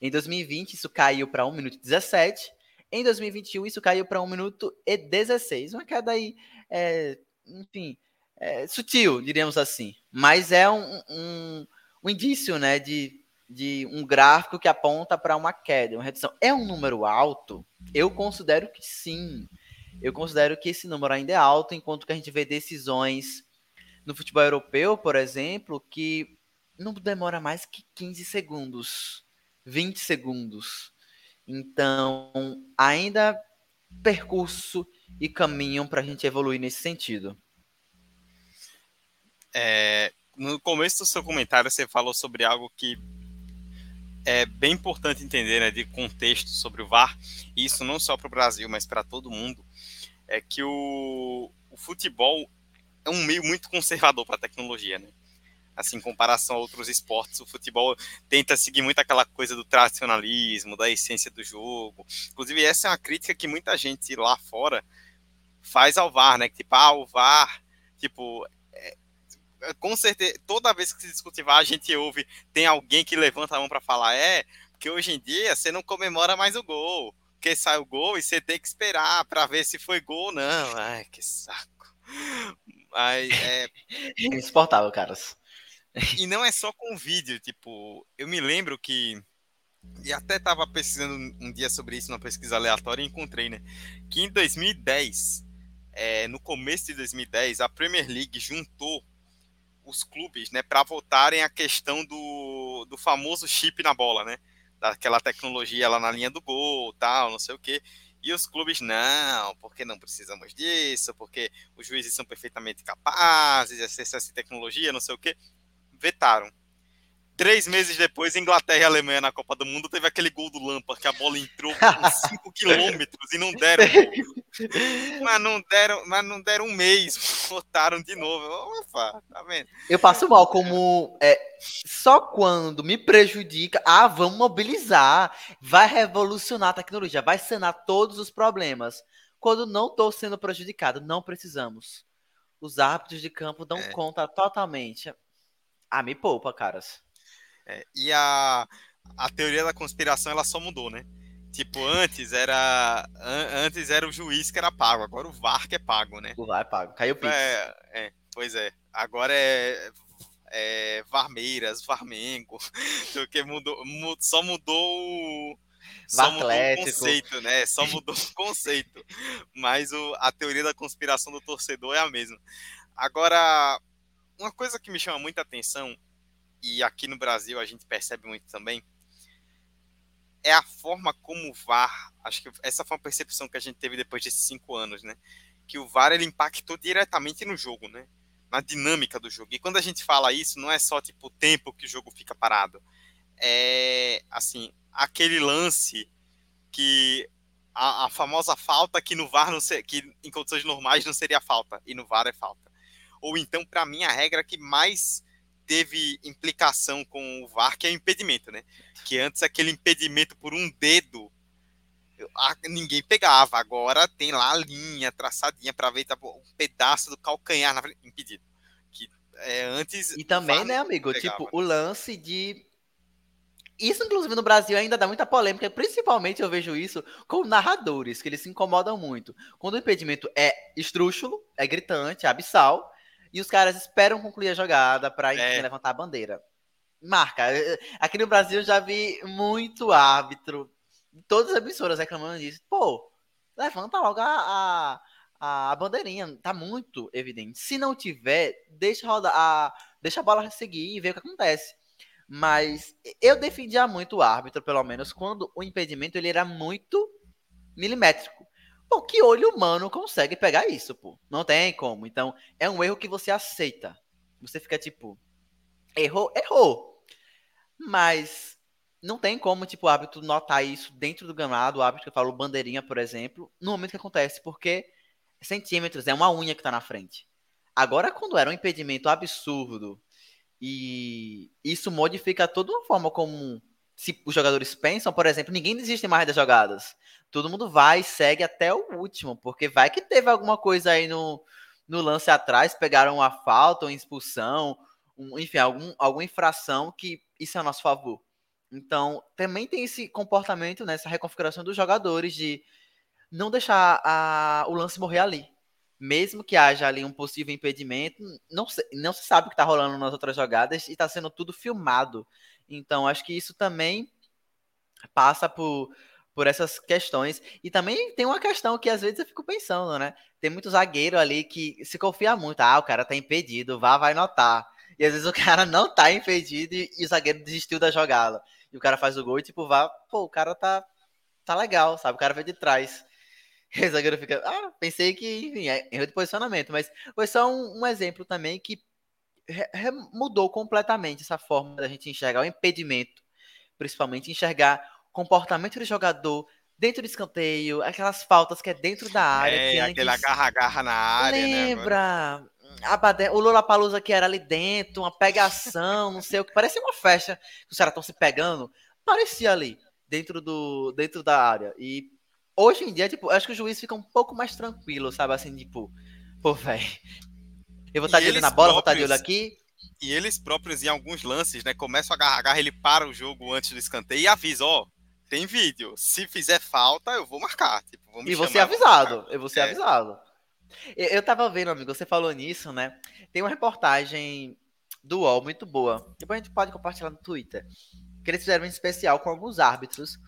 S5: Em 2020, isso caiu para 1 minuto e 17. Em 2021, isso caiu para 1 minuto e 16. Uma queda aí, é, enfim, é, sutil, diríamos assim. Mas é um, um, um indício né, de, de um gráfico que aponta para uma queda, uma redução. É um número alto? Eu considero que sim. Eu considero que esse número ainda é alto, enquanto que a gente vê decisões no futebol europeu, por exemplo, que não demora mais que 15 segundos, 20 segundos. Então, ainda percurso e caminho para a gente evoluir nesse sentido.
S4: É, no começo do seu comentário, você falou sobre algo que é bem importante entender né, de contexto sobre o VAR, e isso não só para o Brasil, mas para todo mundo, é que o, o, futebol é um meio muito conservador para a tecnologia, né? Assim, em comparação a outros esportes, o futebol tenta seguir muito aquela coisa do tradicionalismo, da essência do jogo. Inclusive, essa é uma crítica que muita gente lá fora faz ao VAR, né? Que, tipo, ah, o VAR, tipo, com certeza, toda vez que se discute VAR, a gente ouve, tem alguém que levanta a mão para falar, é, porque hoje em dia você não comemora mais o gol, porque sai o gol e você tem que esperar para ver se foi gol ou não. Ai, que saco. Mas é.
S5: Insuportável, caras.
S4: E não é só com vídeo, tipo, eu me lembro que. E até tava pesquisando um dia sobre isso numa pesquisa aleatória e encontrei, né? Que em 2010, é, no começo de 2010, a Premier League juntou os clubes, né, para votarem a questão do, do famoso chip na bola, né? Daquela tecnologia lá na linha do gol, tal, não sei o quê. E os clubes, não, porque não precisamos disso, porque os juízes são perfeitamente capazes acessar essa tecnologia, não sei o quê. Vetaram. Três meses depois, Inglaterra e Alemanha na Copa do Mundo teve aquele gol do Lampard, que a bola entrou por 5 quilômetros e não deram. mas não deram, mas não deram um mês, botaram de novo. Opa, tá vendo?
S5: Eu passo mal como é, só quando me prejudica, ah, vamos mobilizar, vai revolucionar a tecnologia, vai sanar todos os problemas. Quando não estou sendo prejudicado, não precisamos. Os árbitros de campo dão é. conta totalmente. Ah, me poupa, caras.
S4: É, e a, a teoria da conspiração ela só mudou, né? Tipo, antes era an, antes era o juiz que era pago, agora o VAR que é pago, né?
S5: O VAR é pago. Caiu o
S4: é, é, pois é. Agora é, é Varmeiras, Varmengo, mudou, mudou, só mudou o só mudou o conceito, né? Só mudou o conceito. Mas o, a teoria da conspiração do torcedor é a mesma. Agora, uma coisa que me chama muita atenção e aqui no Brasil a gente percebe muito também, é a forma como o VAR, acho que essa foi uma percepção que a gente teve depois desses cinco anos, né? Que o VAR ele impactou diretamente no jogo, né? Na dinâmica do jogo. E quando a gente fala isso, não é só tipo o tempo que o jogo fica parado. É assim, aquele lance que a, a famosa falta que no VAR não ser, que em condições normais não seria falta e no VAR é falta. Ou então, para mim, a regra que mais teve implicação com o VAR, que é o impedimento, né? Que antes aquele impedimento por um dedo ninguém pegava. Agora tem lá a linha traçadinha para ver tá, um pedaço do calcanhar na frente, impedido. Que é, antes.
S5: E também, né, amigo? Pegava. Tipo, o lance de. Isso, inclusive, no Brasil ainda dá muita polêmica, principalmente eu vejo isso com narradores, que eles se incomodam muito. Quando o impedimento é estrúxulo, é gritante, é abissal, e os caras esperam concluir a jogada para é. levantar a bandeira. Marca. Aqui no Brasil eu já vi muito árbitro, todas as emissoras reclamando disso. Pô, levanta logo a, a, a bandeirinha. Tá muito evidente. Se não tiver, deixa rodar a, deixa a bola seguir e ver o que acontece. Mas eu defendia muito o árbitro, pelo menos, quando o impedimento ele era muito milimétrico. Pô, que olho humano consegue pegar isso, pô? Não tem como. Então, é um erro que você aceita. Você fica tipo, errou, errou. Mas não tem como, tipo, o árbitro notar isso dentro do gramado, o árbitro que falou bandeirinha, por exemplo, no momento que acontece, porque centímetros é uma unha que tá na frente. Agora, quando era um impedimento absurdo e isso modifica toda uma forma como se os jogadores pensam, por exemplo, ninguém desiste mais das jogadas todo mundo vai e segue até o último, porque vai que teve alguma coisa aí no, no lance atrás, pegaram uma falta, uma expulsão, um, enfim, algum, alguma infração que isso é a nosso favor. Então, também tem esse comportamento, né, reconfiguração dos jogadores de não deixar a, o lance morrer ali. Mesmo que haja ali um possível impedimento, não se, não se sabe o que está rolando nas outras jogadas e está sendo tudo filmado. Então, acho que isso também passa por por essas questões. E também tem uma questão que às vezes eu fico pensando, né? Tem muito zagueiro ali que se confia muito. Ah, o cara tá impedido, vá, vai notar. E às vezes o cara não tá impedido e, e o zagueiro desistiu da jogada. E o cara faz o gol e tipo, vá, pô, o cara tá, tá legal, sabe? O cara veio de trás. E o zagueiro fica, ah, pensei que, enfim, é erro de posicionamento. Mas foi só um, um exemplo também que mudou completamente essa forma da gente enxergar o impedimento. Principalmente enxergar comportamento do jogador dentro do escanteio, aquelas faltas que é dentro da área. É,
S4: que aquele agarra-agarra na área.
S5: Né, Lembra? Né, a. O Lula Palusa que era ali dentro, uma pegação, não sei o que. Parecia uma festa que os caras estão se pegando. Parecia ali, dentro, do, dentro da área. E hoje em dia, tipo, acho que o juiz fica um pouco mais tranquilo, sabe? Assim, tipo, pô, velho. Eu vou estar de olho na bola, próprios... vou estar de olho aqui.
S4: E eles próprios, em alguns lances, né, começam a agarrar, agarrar, ele para o jogo antes do escanteio e avisa, ó, tem vídeo. Se fizer falta, eu vou marcar. Tipo, vou
S5: E você avisado. Eu vou ser
S4: É.
S5: avisado. Eu, eu tava vendo, amigo, você falou nisso, né? Tem uma reportagem do UOL muito boa. Depois a gente pode compartilhar no Twitter. Que eles fizeram um especial com alguns árbitros.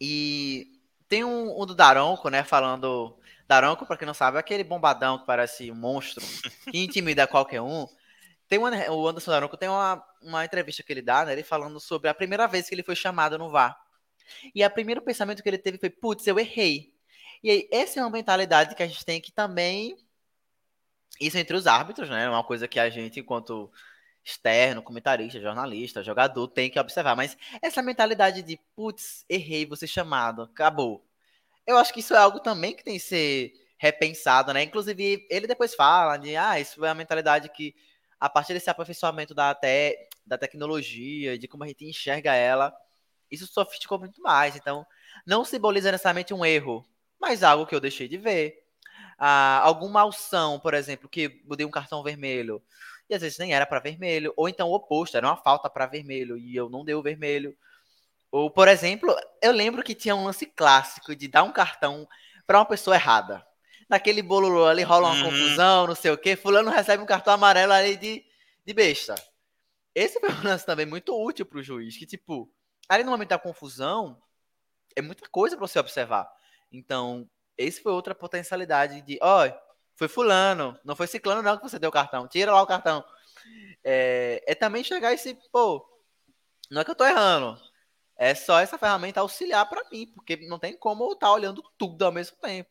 S5: E tem um, um do Daronco, né? Falando. Daronco, pra quem não sabe, é aquele bombadão que parece um monstro, que intimida qualquer um. Tem uma, o Anderson Daronco tem uma, uma entrevista que ele dá, né? Ele falando sobre a primeira vez que ele foi chamado no VAR. E o primeiro pensamento que ele teve foi: putz, eu errei. E aí, essa é uma mentalidade que a gente tem que também. Isso entre os árbitros, né? É uma coisa que a gente, enquanto externo, comentarista, jornalista, jogador, tem que observar. Mas essa mentalidade de, putz, errei, ser chamado, acabou. Eu acho que isso é algo também que tem que ser repensado, né? Inclusive, ele depois fala de, ah, isso é uma mentalidade que, a partir desse aperfeiçoamento da, te da tecnologia, de como a gente enxerga ela, isso sofisticou muito mais. Então, não simboliza necessariamente um erro, mas algo que eu deixei de ver. Ah, alguma alção, por exemplo, que eu dei um cartão vermelho e às vezes nem era para vermelho, ou então o oposto, era uma falta para vermelho e eu não dei o vermelho. Ou, por exemplo, eu lembro que tinha um lance clássico de dar um cartão para uma pessoa errada. Naquele bolo ali rola uma
S4: Uhum.
S5: confusão, não sei o quê, fulano recebe um cartão amarelo ali de, de besta. Esse foi um lance também muito útil para o juiz, que tipo, ali no momento da confusão, é muita coisa para você observar. Então, esse foi outra potencialidade de, ó, foi fulano, não foi ciclano não que você deu o cartão, tira lá o cartão. É, é também chegar esse, pô, não é que eu tô errando, é só essa ferramenta auxiliar para mim, porque não tem como eu estar olhando tudo ao mesmo tempo.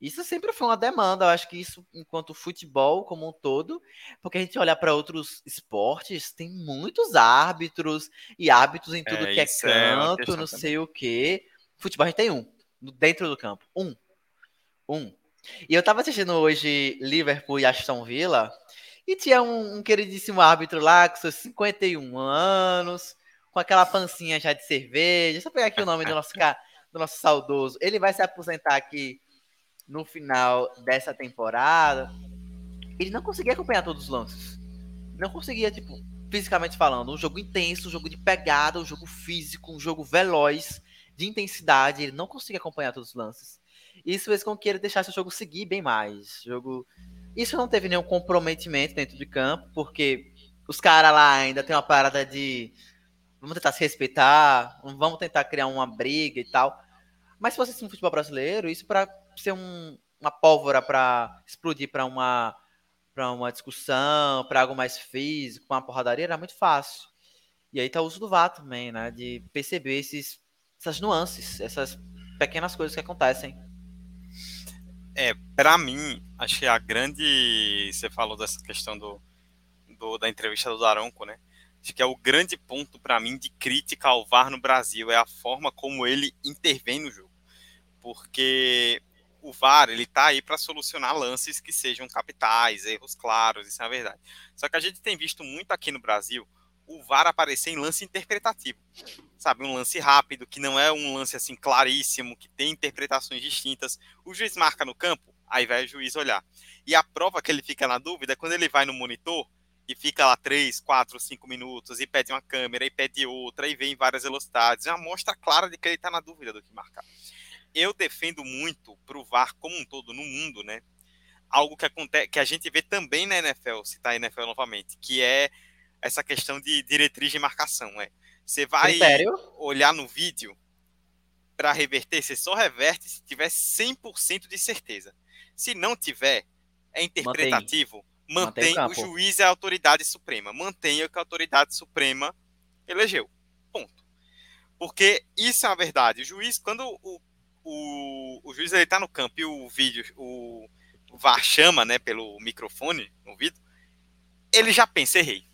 S5: Isso sempre foi uma demanda, eu acho que isso, enquanto futebol como um todo, porque a gente olhar para outros esportes, tem muitos árbitros e árbitros em tudo
S4: É,
S5: que é
S4: é
S5: canto,
S4: questão
S5: não
S4: também.
S5: sei o quê. Futebol a gente tem um, dentro do campo, um. Um. E eu tava assistindo hoje Liverpool e Aston Villa, e tinha um, um queridíssimo árbitro lá, com seus 51 anos, com aquela pancinha já de cerveja. Deixa eu pegar aqui o nome do nosso, do nosso saudoso. Ele vai se aposentar aqui no final dessa temporada. Ele não conseguia acompanhar todos os lances. Não conseguia, tipo, fisicamente falando. Um jogo intenso, um jogo de pegada, um jogo físico, um jogo veloz, de intensidade. Ele não conseguia acompanhar todos os lances. Isso fez com que ele deixasse o jogo seguir bem mais. Jogo... Isso não teve nenhum comprometimento dentro de campo, porque os caras lá ainda tem uma parada de vamos tentar se respeitar, vamos tentar criar uma briga e tal. Mas se fosse assim no futebol brasileiro, isso para ser um- uma pólvora para explodir para uma para uma discussão, para algo mais físico, uma porradaria, era muito fácil. E aí tá o uso do VAR também, né? De perceber esses, essas nuances, essas pequenas coisas que acontecem.
S4: É, pra mim, acho que a grande. Você falou dessa questão do, do- da entrevista do Daronco, né? Acho que é o grande ponto pra mim de crítica ao VAR no Brasil é a forma como ele intervém no jogo. Porque o VAR, ele tá aí pra solucionar lances que sejam capitais, erros claros, isso é a verdade. Só que a gente tem visto muito aqui no Brasil o VAR aparecer em lance interpretativo. Sabe, um lance rápido, que não é um lance assim claríssimo, que tem interpretações distintas. O juiz marca no campo, aí vai o juiz olhar. E a prova que ele fica na dúvida é quando ele vai no monitor e fica lá 3, 4, 5 minutos e pede uma câmera e pede outra e vem em várias velocidades. É uma mostra clara de que ele está na dúvida do que marcar. Eu defendo muito pro VAR como um todo no mundo, né? Algo que acontece, que a gente vê também na NFL, citar a NFL novamente, que é essa questão de diretriz de marcação, é. Você vai
S5: Critério?
S4: olhar no vídeo para reverter, você só reverte se tiver 100% de certeza. Se não tiver, é interpretativo,
S5: Mantém
S4: mantém,
S5: o
S4: o,
S5: campo.
S4: juiz é a autoridade suprema, mantenha o que a autoridade suprema elegeu. Ponto. Porque isso é a verdade. O juiz, quando o, o, o juiz ele tá no campo e o vídeo, o, o VAR chama, né, pelo microfone no ouvido, ele já pensa, errei.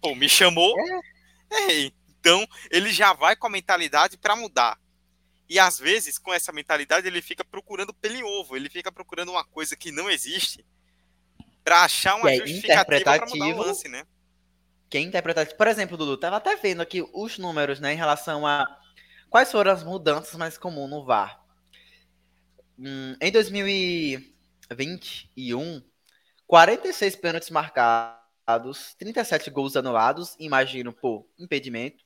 S4: Pô, me chamou, errei. Então, ele já vai com a mentalidade para mudar. E às vezes, com essa mentalidade, ele fica procurando pelo ovo, ele fica procurando uma coisa que não existe para achar uma
S5: é
S4: justificativa para mudar o
S5: interpretativo.
S4: lance, né?
S5: que é interpretativo. Por exemplo, Dudu, tava até vendo aqui os números, né, em relação a quais foram as mudanças mais comuns no VAR. Hum, em 2021, 46 pênaltis marcados, 37 gols anulados, imagino por impedimento,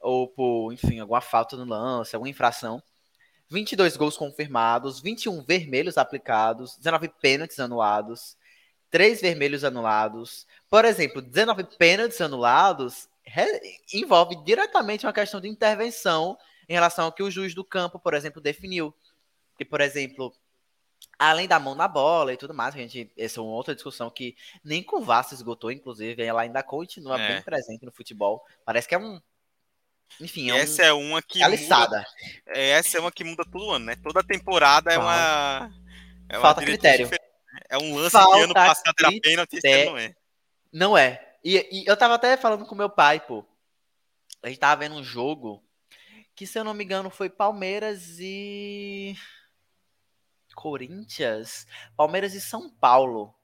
S5: ou por, enfim, alguma falta no lance, alguma infração. 22 gols confirmados, 21 vermelhos aplicados, 19 pênaltis anulados, 3 vermelhos anulados. Por exemplo, 19 pênaltis anulados envolve diretamente uma questão de intervenção em relação ao que o juiz do campo, por exemplo, definiu. Que, por exemplo, além da mão na bola e tudo mais, a gente, essa é uma outra discussão que nem com o Vasco esgotou, inclusive, ela ainda continua é. bem presente no futebol. Parece que é um enfim, é
S4: essa um... é uma que
S5: Aliçada.
S4: muda. É, essa é uma que muda todo ano, né? Toda temporada é uma.
S5: É uma Falta critério. Diferente.
S4: É um lance Falta que ano passado era pênalti, esse não é.
S5: Não é. E, e, eu tava até falando com meu pai, pô. A gente tava vendo um jogo que, se eu não me engano, foi Palmeiras e. Corinthians? Palmeiras e São Paulo.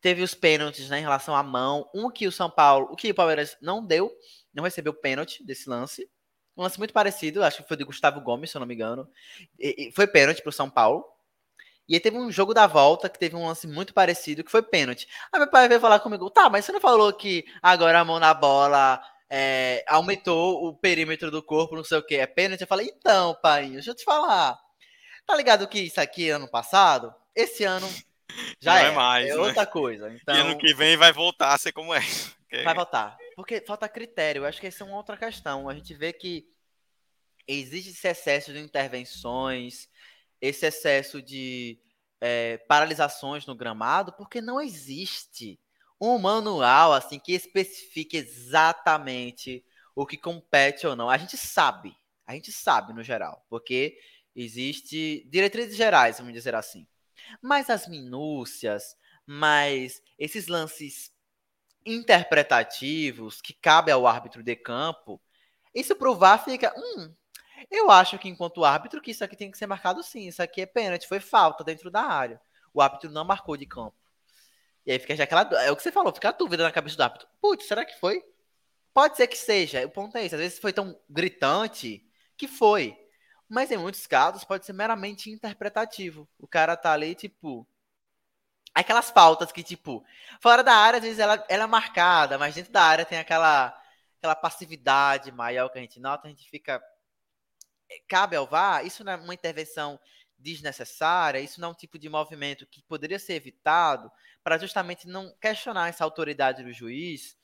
S5: Teve os pênaltis né, em relação à mão. Um que o São Paulo. O que o Palmeiras não deu não recebeu pênalti desse lance. Um lance muito parecido, acho que foi de Gustavo Gomes, se eu não me engano. E, e foi pênalti pro São Paulo. E aí teve um jogo da volta que teve um lance muito parecido, que foi pênalti. Aí meu pai veio falar comigo, tá, mas você não falou que agora a mão na bola é, aumentou o perímetro do corpo, não sei o que, é pênalti? Eu falei, então, pai, deixa eu te falar. Tá ligado que isso aqui ano passado? Esse ano já não é, é mais. É né? outra coisa. Então,
S4: e ano que vem vai voltar a ser como é.
S5: Vai voltar. Porque falta critério. Eu acho que essa é uma outra questão. A gente vê que existe esse excesso de intervenções, esse excesso de é, paralisações no gramado, porque não existe um manual assim que especifique exatamente o que compete ou não. A gente sabe, a gente sabe no geral, porque existe diretrizes gerais, vamos dizer assim. Mas as minúcias, mas esses lances interpretativos que cabe ao árbitro de campo, isso provar fica, hum, eu acho que enquanto árbitro que isso aqui tem que ser marcado sim, isso aqui é pênalti, foi falta dentro da área. O árbitro não marcou de campo. E aí fica já aquela, é o que você falou, fica a dúvida na cabeça do árbitro. Putz, será que foi? Pode ser que seja, o ponto é esse, às vezes foi tão gritante que foi. Mas em muitos casos pode ser meramente interpretativo. O cara tá ali, tipo, aquelas faltas que, tipo, fora da área, às vezes ela, ela é marcada, mas dentro da área tem aquela, aquela passividade maior que a gente nota, a gente fica. Cabe ao VAR? Isso não é uma intervenção desnecessária? Isso não é um tipo de movimento que poderia ser evitado para justamente não questionar essa autoridade do juiz?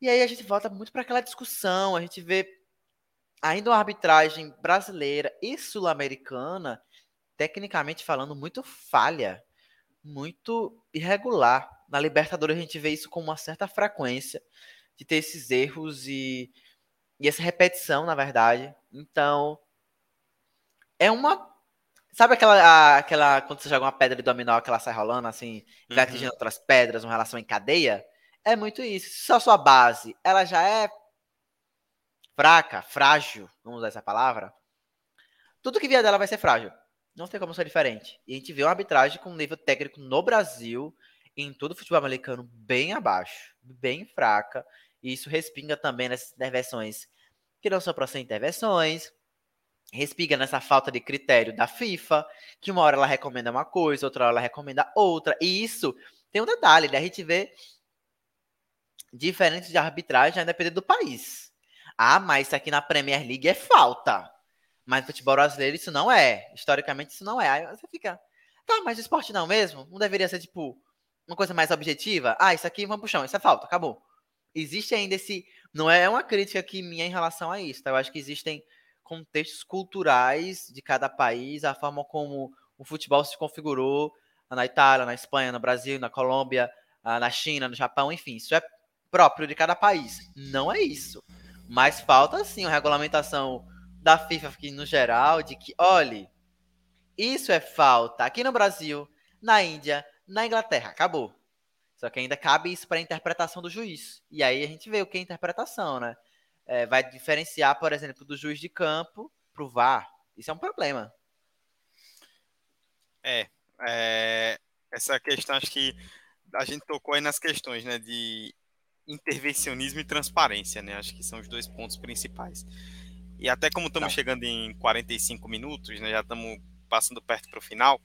S5: E aí a gente volta muito para aquela discussão, a gente vê ainda uma arbitragem brasileira e sul-americana, tecnicamente falando, muito falha muito irregular. Na Libertadores a gente vê isso com uma certa frequência, de ter esses erros e, e essa repetição, na verdade. Então, é uma. Sabe aquela, aquela. Quando você joga uma pedra de dominó que ela sai rolando, assim, e vai uhum. atingindo outras pedras, uma relação em cadeia? É muito isso. Se a sua base ela já é fraca, frágil, vamos usar essa palavra, tudo que vier dela vai ser frágil. Não tem como ser diferente. E a gente vê uma arbitragem com um nível técnico no Brasil em todo o futebol americano bem abaixo, bem fraca. E isso respinga também nessas intervenções que não são para ser intervenções. Respinga nessa falta de critério da FIFA, que uma hora ela recomenda uma coisa, outra hora ela recomenda outra. E isso tem um detalhe, né? A gente vê diferentes de arbitragem a depender do país. Ah, mas isso aqui na Premier League é falta. Mas no futebol brasileiro isso não é. Historicamente isso não é. Aí você fica, tá, mas esporte não mesmo? Não deveria ser, tipo, uma coisa mais objetiva? Ah, isso aqui vamos pro chão, isso é falta, acabou. Existe ainda esse. Não é uma crítica aqui minha em relação a isso, tá? Eu acho que existem contextos culturais de cada país, a forma como o futebol se configurou na Itália, na Espanha, no Brasil, na Colômbia, ah, na China, no Japão, enfim, isso é próprio de cada país. Não é isso. Mas falta sim uma regulamentação da FIFA aqui no geral, de que, olhe, isso é falta aqui no Brasil, na Índia, na Inglaterra, acabou. Só que ainda cabe isso para a interpretação do juiz. E aí a gente vê o que é interpretação, né? É, vai diferenciar, por exemplo, do juiz de campo para o VAR. Isso é um problema.
S4: É, é, essa questão acho que a gente tocou aí nas questões, né, de intervencionismo e transparência, né? Acho que são os dois pontos principais. E até como estamos tá. chegando em 45 minutos, né, já estamos passando perto para o final,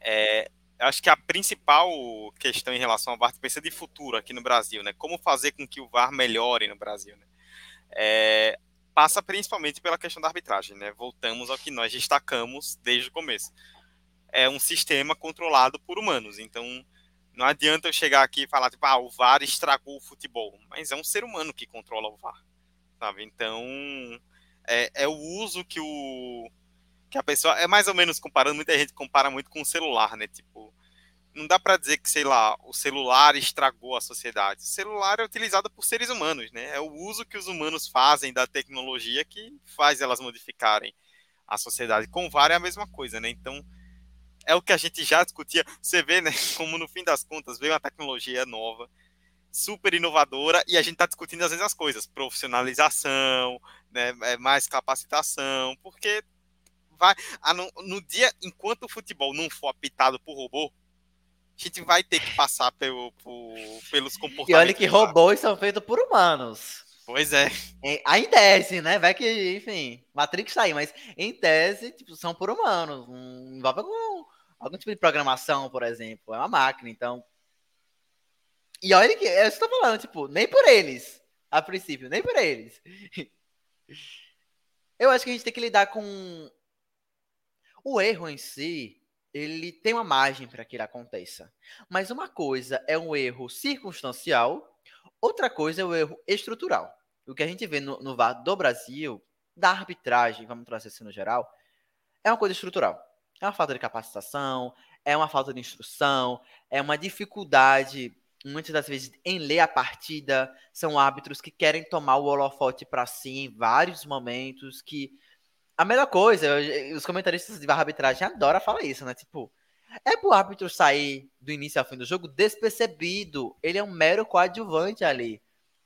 S4: é, acho que a principal questão em relação ao VAR pensa de futuro aqui no Brasil, né? Como fazer com que o VAR melhore no Brasil, né? É, passa principalmente pela questão da arbitragem, né? Voltamos ao que nós destacamos desde o começo. É um sistema controlado por humanos, então não adianta eu chegar aqui e falar, tipo, ah, o VAR estragou o futebol, mas é um ser humano que controla o VAR, sabe? Então, é, é o uso que o que a pessoa é mais ou menos comparando, muita gente compara muito com o celular, né? Tipo, não dá para dizer que, sei lá, o celular estragou a sociedade. O celular é utilizado por seres humanos, né? É o uso que os humanos fazem da tecnologia que faz elas modificarem a sociedade. Com o VAR é a mesma coisa, né? Então, é o que a gente já discutia. Você vê, né, como no fim das contas veio uma tecnologia nova, super inovadora, e a gente está discutindo as mesmas coisas, profissionalização, né, é, mais capacitação, porque vai no, dia, enquanto o futebol não for apitado por robô, a gente vai ter que passar pelo, por, pelos comportamentos. E
S5: olha que robôs são feitos por humanos.
S4: Pois é.
S5: Em, tese, né? Vai que, enfim, Matrix tá aí, mas em tese, tipo, são por humanos. Um, envolve algum, algum tipo de programação, por exemplo. É uma máquina, então. E olha que eu estou falando, tipo, nem por eles, a princípio, nem por eles. Eu acho que a gente tem que lidar com o erro em si ele tem uma margem para que ele aconteça. Mas uma coisa é um erro circunstancial, outra coisa é o erro estrutural. O que a gente vê no, no VAR do Brasil, da arbitragem, vamos trazer assim no geral, é uma coisa estrutural. É uma falta de capacitação, é uma falta de instrução, é uma dificuldade, muitas das vezes, em ler a partida. São árbitros que querem tomar o holofote para si em vários momentos, que a melhor coisa, os comentaristas de arbitragem adoram falar isso, né? Tipo, é pro árbitro sair do início ao fim do jogo despercebido. Ele é um mero coadjuvante ali.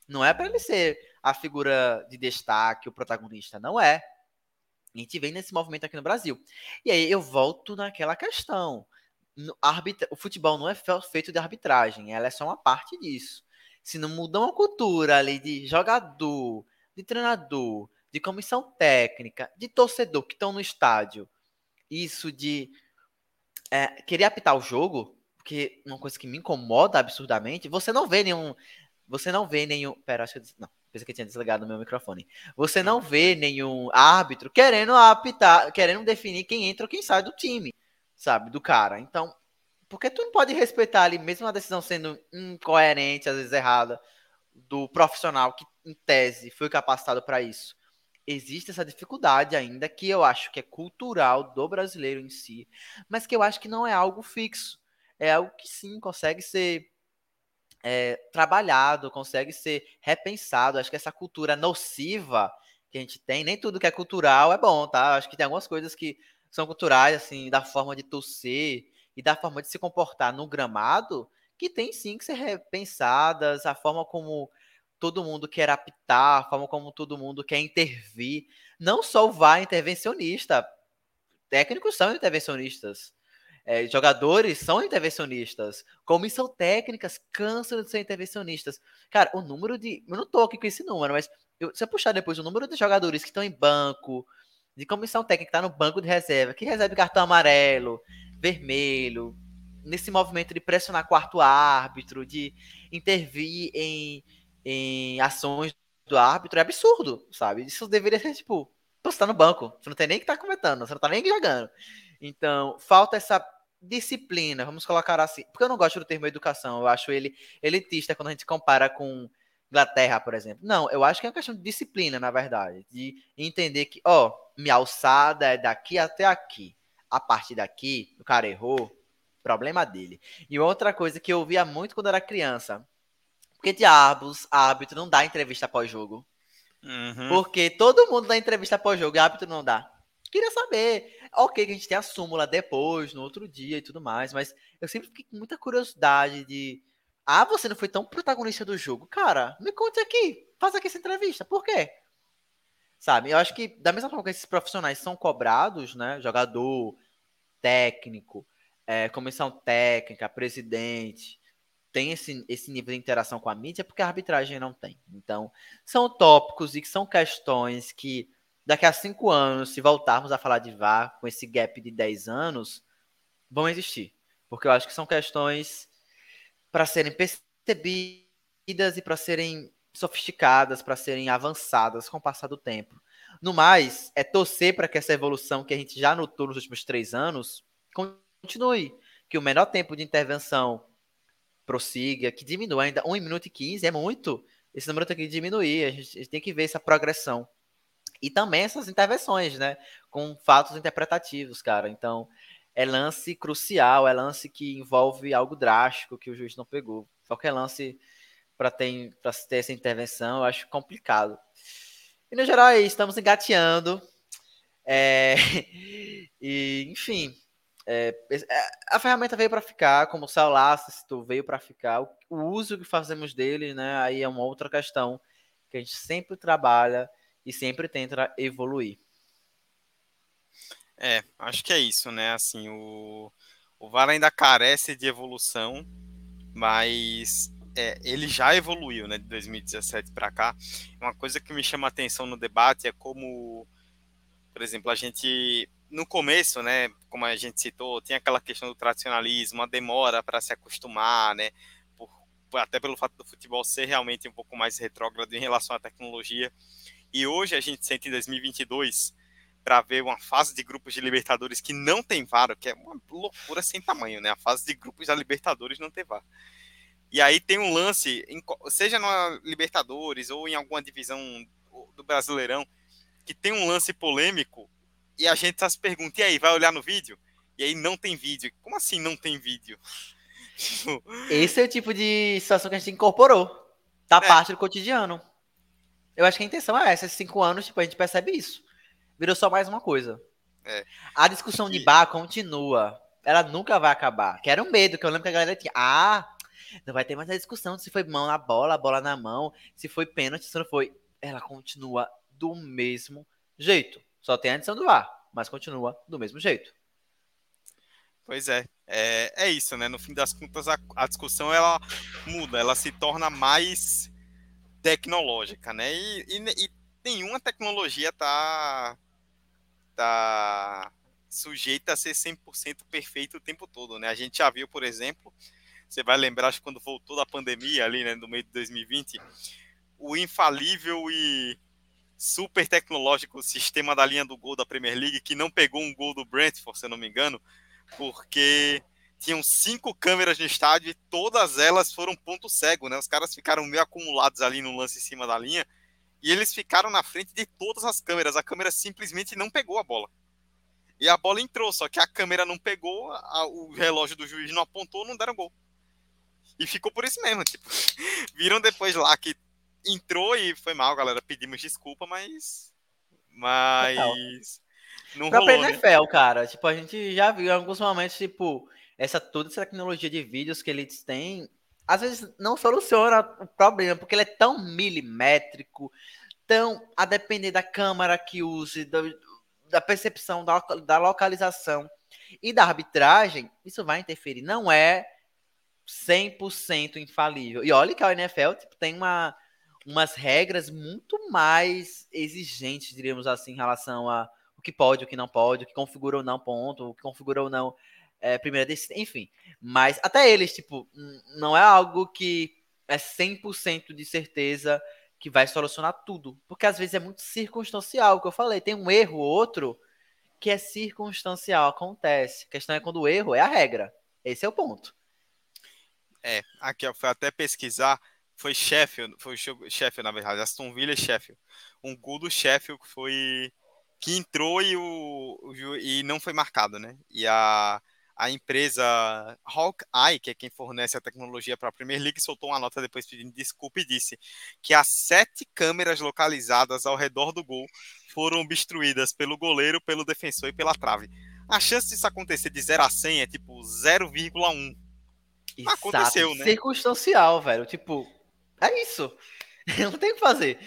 S5: Não é para ele ser a figura de destaque, o protagonista. Não é. A gente vem nesse movimento aqui no Brasil. E aí eu volto naquela questão. O futebol não é feito de arbitragem, ela é só uma parte disso. Se não mudar uma cultura ali de jogador, de treinador, de comissão técnica, de torcedor que estão no estádio, isso de é, querer apitar o jogo, porque uma coisa que me incomoda absurdamente, você não vê nenhum. Você não vê nenhum. Pera, acho que. Não, pensei que eu tinha desligado meu microfone. Você não vê nenhum árbitro querendo apitar, querendo definir quem entra ou quem sai do time, sabe? Do cara. Então, porque tu não pode respeitar ali, mesmo a decisão sendo incoerente, às vezes errada, do profissional que, em tese, foi capacitado para isso existe essa dificuldade ainda, que eu acho que é cultural do brasileiro em si, mas que eu acho que não é algo fixo. É algo que sim consegue ser é, trabalhado, consegue ser repensado. Acho que essa cultura nociva que a gente tem, nem tudo que é cultural é bom, tá? Acho que tem algumas coisas que são culturais, assim, da forma de torcer e da forma de se comportar no gramado, que tem sim que ser repensadas, a forma como todo mundo quer apitar, a forma como todo mundo quer intervir. Não só o VAR intervencionista, técnicos são intervencionistas. É, jogadores são intervencionistas. Comissão técnicas cansam de ser intervencionistas. Cara, o número de. Eu não tô aqui com esse número, mas eu, se eu puxar depois o número de jogadores que estão em banco, de comissão técnica que está no banco de reserva, que recebe cartão amarelo, vermelho, nesse movimento de pressionar quarto árbitro, de intervir em em ações do árbitro é absurdo, sabe? Isso deveria ser tipo, você tá no banco, você não tem nem que tá comentando, você não tá nem jogando. Então, falta essa disciplina, vamos colocar assim, porque eu não gosto do termo educação, eu acho ele elitista quando a gente compara com Inglaterra, por exemplo. Não, eu acho que é uma questão de disciplina, na verdade, de entender que, ó, minha alçada é daqui até aqui. A partir daqui, o cara errou, problema dele. E outra coisa que eu via muito quando era criança, porque diabos, árbitro não dá entrevista pós-jogo. Uhum. Porque todo mundo dá entrevista pós-jogo e árbitro não dá. Queria saber. Ok, que a gente tem a súmula depois, no outro dia e tudo mais, mas eu sempre fiquei com muita curiosidade de. Ah, você não foi tão protagonista do jogo? Cara, me conte aqui. Faça aqui essa entrevista. Por quê? Sabe? Eu acho que, da mesma forma que esses profissionais são cobrados, né? Jogador, técnico, é, comissão técnica, presidente, tem esse, esse nível de interação com a mídia porque a arbitragem não tem. Então, são tópicos e são questões que daqui a cinco anos, se voltarmos a falar de VAR com esse gap de 10 anos, vão existir. Porque eu acho que são questões para serem percebidas e para serem sofisticadas, para serem avançadas com o passar do tempo. No mais, é torcer para que essa evolução que a gente já notou nos últimos três anos continue. Que o menor tempo de intervenção prossiga, que diminua ainda 1 minuto e 15, é muito. Esse número tem que diminuir, a gente, a gente tem que ver essa progressão. E também essas intervenções, né? Com fatos interpretativos, cara. Então, é lance crucial, é lance que envolve algo drástico que o juiz não pegou. Qualquer lance para ter, ter essa intervenção, eu acho complicado. E no geral é isso, estamos engateando. É, e, enfim, é, é, a ferramenta veio para ficar, como o assistou, veio para ficar. O, o, uso que fazemos dele, né, aí é uma outra questão que a gente sempre trabalha e sempre tenta evoluir.
S4: É, acho que é isso, né? Assim, o, o VAR ainda carece de evolução, mas é, ele já evoluiu, né, de 2017 para cá. Uma coisa que me chama atenção no debate é como, por exemplo, a gente no começo, né, como a gente citou, tinha aquela questão do tradicionalismo, a demora para se acostumar, né, por, até pelo fato do futebol ser realmente um pouco mais retrógrado em relação à tecnologia. E hoje a gente sente em 2022 para ver uma fase de grupos de Libertadores que não tem VAR, que é uma loucura sem tamanho, né? A fase de grupos da Libertadores não tem VAR. E aí tem um lance, seja na Libertadores ou em alguma divisão do Brasileirão, que tem um lance polêmico e a gente só se pergunta, e aí, vai olhar no vídeo? E aí não tem vídeo. Como assim não tem vídeo?
S5: Esse é o tipo de situação que a gente incorporou. Tá é. parte do cotidiano. Eu acho que a intenção é essa. Esses cinco anos, tipo, a gente percebe isso. Virou só mais uma coisa. É. A discussão de bar continua. Ela nunca vai acabar. Que era um medo, que eu lembro que a galera tinha. Ah, não vai ter mais a discussão se foi mão na bola, bola na mão, se foi pênalti, se não foi. Ela continua do mesmo jeito. Só tem a adição do VAR, mas continua do mesmo jeito.
S4: Pois é, é, é isso, né? No fim das contas, a, a discussão ela muda, ela se torna mais tecnológica, né? E, e, e nenhuma tecnologia tá, tá sujeita a ser 100% perfeito o tempo todo, né? A gente já viu, por exemplo, você vai lembrar, acho que quando voltou da pandemia ali, né, no meio de 2020, o infalível e super tecnológico sistema da linha do gol da Premier League, que não pegou um gol do Brentford, se eu não me engano, porque tinham cinco câmeras no estádio e todas elas foram ponto cego, né? Os caras ficaram meio acumulados ali no lance em cima da linha e eles ficaram na frente de todas as câmeras. A câmera simplesmente não pegou a bola. E a bola entrou, só que a câmera não pegou, a, o relógio do juiz não apontou, não deram gol. E ficou por isso mesmo. Tipo, viram depois lá que entrou e foi mal, galera. Pedimos desculpa, mas. Mas.
S5: Não pra rolou, NFL, né? cara. Tipo, a gente já viu em alguns momentos, tipo, essa toda essa tecnologia de vídeos que eles têm, às vezes não soluciona o problema, porque ele é tão milimétrico, tão a depender da câmera que use, da, da percepção, da, da localização e da arbitragem, isso vai interferir. Não é 100% infalível. E olha que a NFL tipo, tem uma, umas regras muito mais exigentes, diríamos assim, em relação a o que pode, o que não pode, o que configura ou não ponto, o que configura ou não é, primeira decisão, enfim. Mas até eles, tipo, não é algo que é 100% de certeza que vai solucionar tudo. Porque às vezes é muito circunstancial, o que eu falei. Tem um erro ou outro que é circunstancial, acontece. A questão é quando o erro é a regra. Esse é o ponto.
S4: É, aqui eu fui até pesquisar, foi Sheffield, foi Sheffield na verdade, Aston Villa e Sheffield. Um gol do Sheffield que foi que entrou e o, o e não foi marcado, né? E a a empresa Hawkeye, que é quem fornece a tecnologia para a Premier League, soltou uma nota depois pedindo desculpa e disse que as sete câmeras localizadas ao redor do gol foram obstruídas pelo goleiro, pelo defensor e pela trave. A chance disso acontecer de 0 a 100 é tipo 0,1.
S5: Exato. Aconteceu, né? Circunstancial, velho. Tipo, é isso. Não tem o que fazer.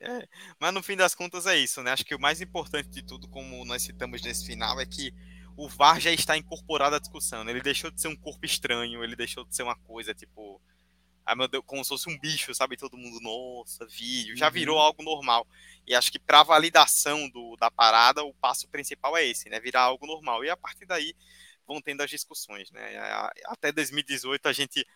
S4: É, mas no fim das contas é isso, né? Acho que o mais importante de tudo, como nós citamos nesse final, é que o VAR já está incorporado à discussão. Né? Ele deixou de ser um corpo estranho, ele deixou de ser uma coisa tipo. Ah, meu Deus, como se fosse um bicho, sabe? Todo mundo, nossa, vídeo. Já virou uhum. algo normal. E acho que para validação do, da parada, o passo principal é esse, né? Virar algo normal. E a partir daí vão tendo as discussões, né? Até 2018 a gente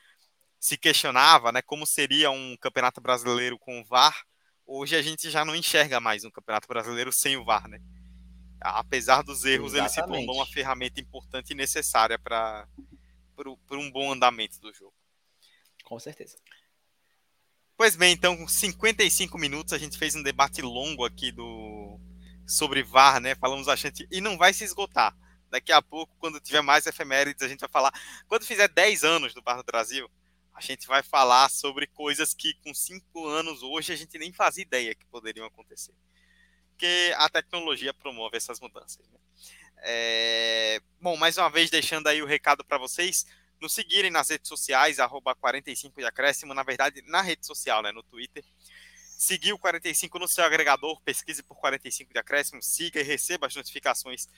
S4: se questionava, né, como seria um campeonato brasileiro com o VAR, hoje a gente já não enxerga mais um campeonato brasileiro sem o VAR, né? Apesar dos erros, Exatamente. ele se tornou uma ferramenta importante e necessária para um bom andamento do jogo.
S5: Com certeza.
S4: Pois bem, então, com 55 minutos, a gente fez um debate longo aqui do sobre VAR, né? Falamos bastante, e não vai se esgotar. Daqui a pouco, quando tiver mais efemérides, a gente vai falar. Quando fizer 10 anos do VAR no Brasil, a gente vai falar sobre coisas que com cinco anos hoje a gente nem fazia ideia que poderiam acontecer. Porque a tecnologia promove essas mudanças. Né? É... Bom, mais uma vez deixando aí o recado para vocês, nos seguirem nas redes sociais, arroba 45 de acréscimo, na verdade, na rede social, né, no Twitter. Seguir o 45 no seu agregador, pesquise por 45 de acréscimo, siga e receba as notificações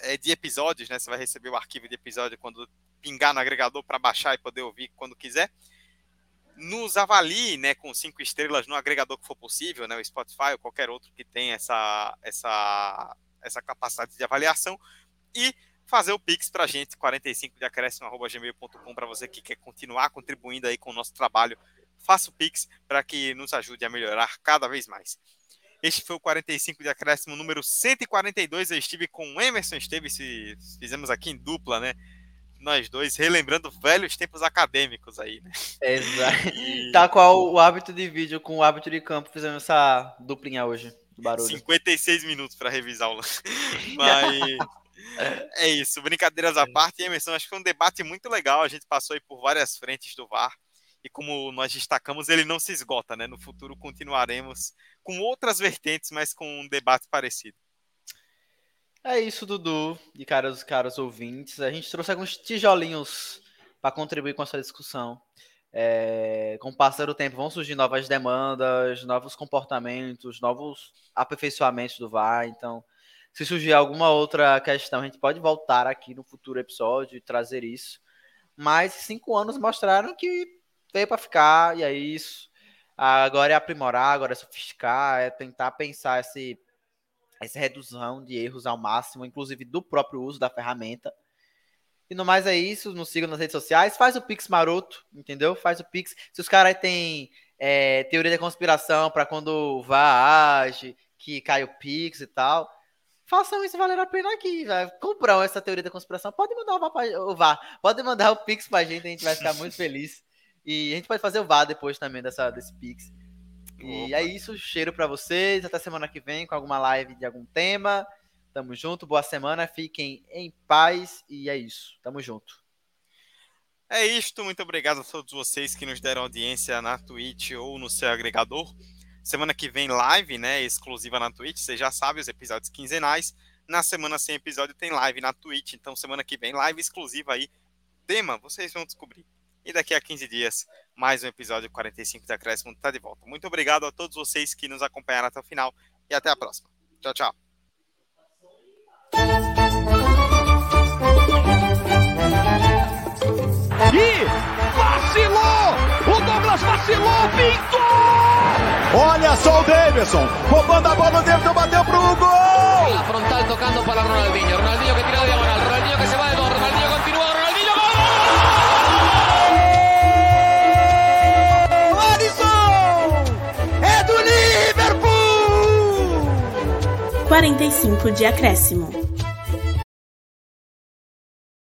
S4: é, de episódios, né? Você vai receber o arquivo de episódio quando pingar no agregador para baixar e poder ouvir quando quiser. Nos avalie, né, com cinco estrelas no agregador que for possível, né, o Spotify ou qualquer outro que tenha essa, essa, essa capacidade de avaliação e fazer o Pix para a gente, 45 de para você que quer continuar contribuindo aí com o nosso trabalho. Faça o Pix para que nos ajude a melhorar cada vez mais. Este foi o 45 de acréscimo número 142. Eu estive com o Emerson Esteves, fizemos aqui em dupla, né? nós dois, relembrando velhos tempos acadêmicos aí, né?
S5: Exato. E... Tá qual o hábito de vídeo com o hábito de campo, fizemos essa duplinha hoje, do barulho.
S4: 56 minutos para revisar o lance. Mas é isso, brincadeiras à parte, Emerson, acho que foi um debate muito legal, a gente passou aí por várias frentes do VAR, e como nós destacamos, ele não se esgota, né? No futuro continuaremos com outras vertentes, mas com um debate parecido.
S5: É isso, Dudu e caros, caros ouvintes. A gente trouxe alguns tijolinhos para contribuir com essa discussão. É, com o passar do tempo vão surgir novas demandas, novos comportamentos, novos aperfeiçoamentos do VAR. Então, se surgir alguma outra questão, a gente pode voltar aqui no futuro episódio e trazer isso. Mas cinco anos mostraram que veio para ficar, e é isso. Agora é aprimorar, agora é sofisticar, é tentar pensar esse essa redução de erros ao máximo, inclusive do próprio uso da ferramenta. E no mais é isso, nos sigam nas redes sociais, faz o Pix maroto, entendeu? Faz o Pix. Se os caras têm é, teoria da conspiração para quando vá age, que cai o Pix e tal, façam isso valer a pena aqui, vai. Compram essa teoria da conspiração, pode mandar o VAR, pode mandar o Pix pra gente, a gente vai ficar muito feliz. E a gente pode fazer o VAR depois também dessa, desse Pix. E Opa. é isso, cheiro para vocês. Até semana que vem com alguma live de algum tema. Tamo junto, boa semana, fiquem em paz e é isso. Tamo junto.
S4: É isto, muito obrigado a todos vocês que nos deram audiência na Twitch ou no seu agregador. Semana que vem live, né, exclusiva na Twitch, você já sabe, os episódios quinzenais. Na semana sem episódio tem live na Twitch, então semana que vem live exclusiva aí. Tema, vocês vão descobrir. E daqui a 15 dias, mais um episódio 45 da Acréscimo está de volta. Muito obrigado a todos vocês que nos acompanharam até o final e até a próxima. Tchau, tchau.
S1: E vacilou! O Douglas vacilou, pintou! Olha só o Davidson, roubando a bola, o Davidson bateu pro gol!
S2: A frontal tocando para Ronaldinho, Ronaldinho que tira diagonal, Ronaldinho que se va de
S3: 45 de acréscimo.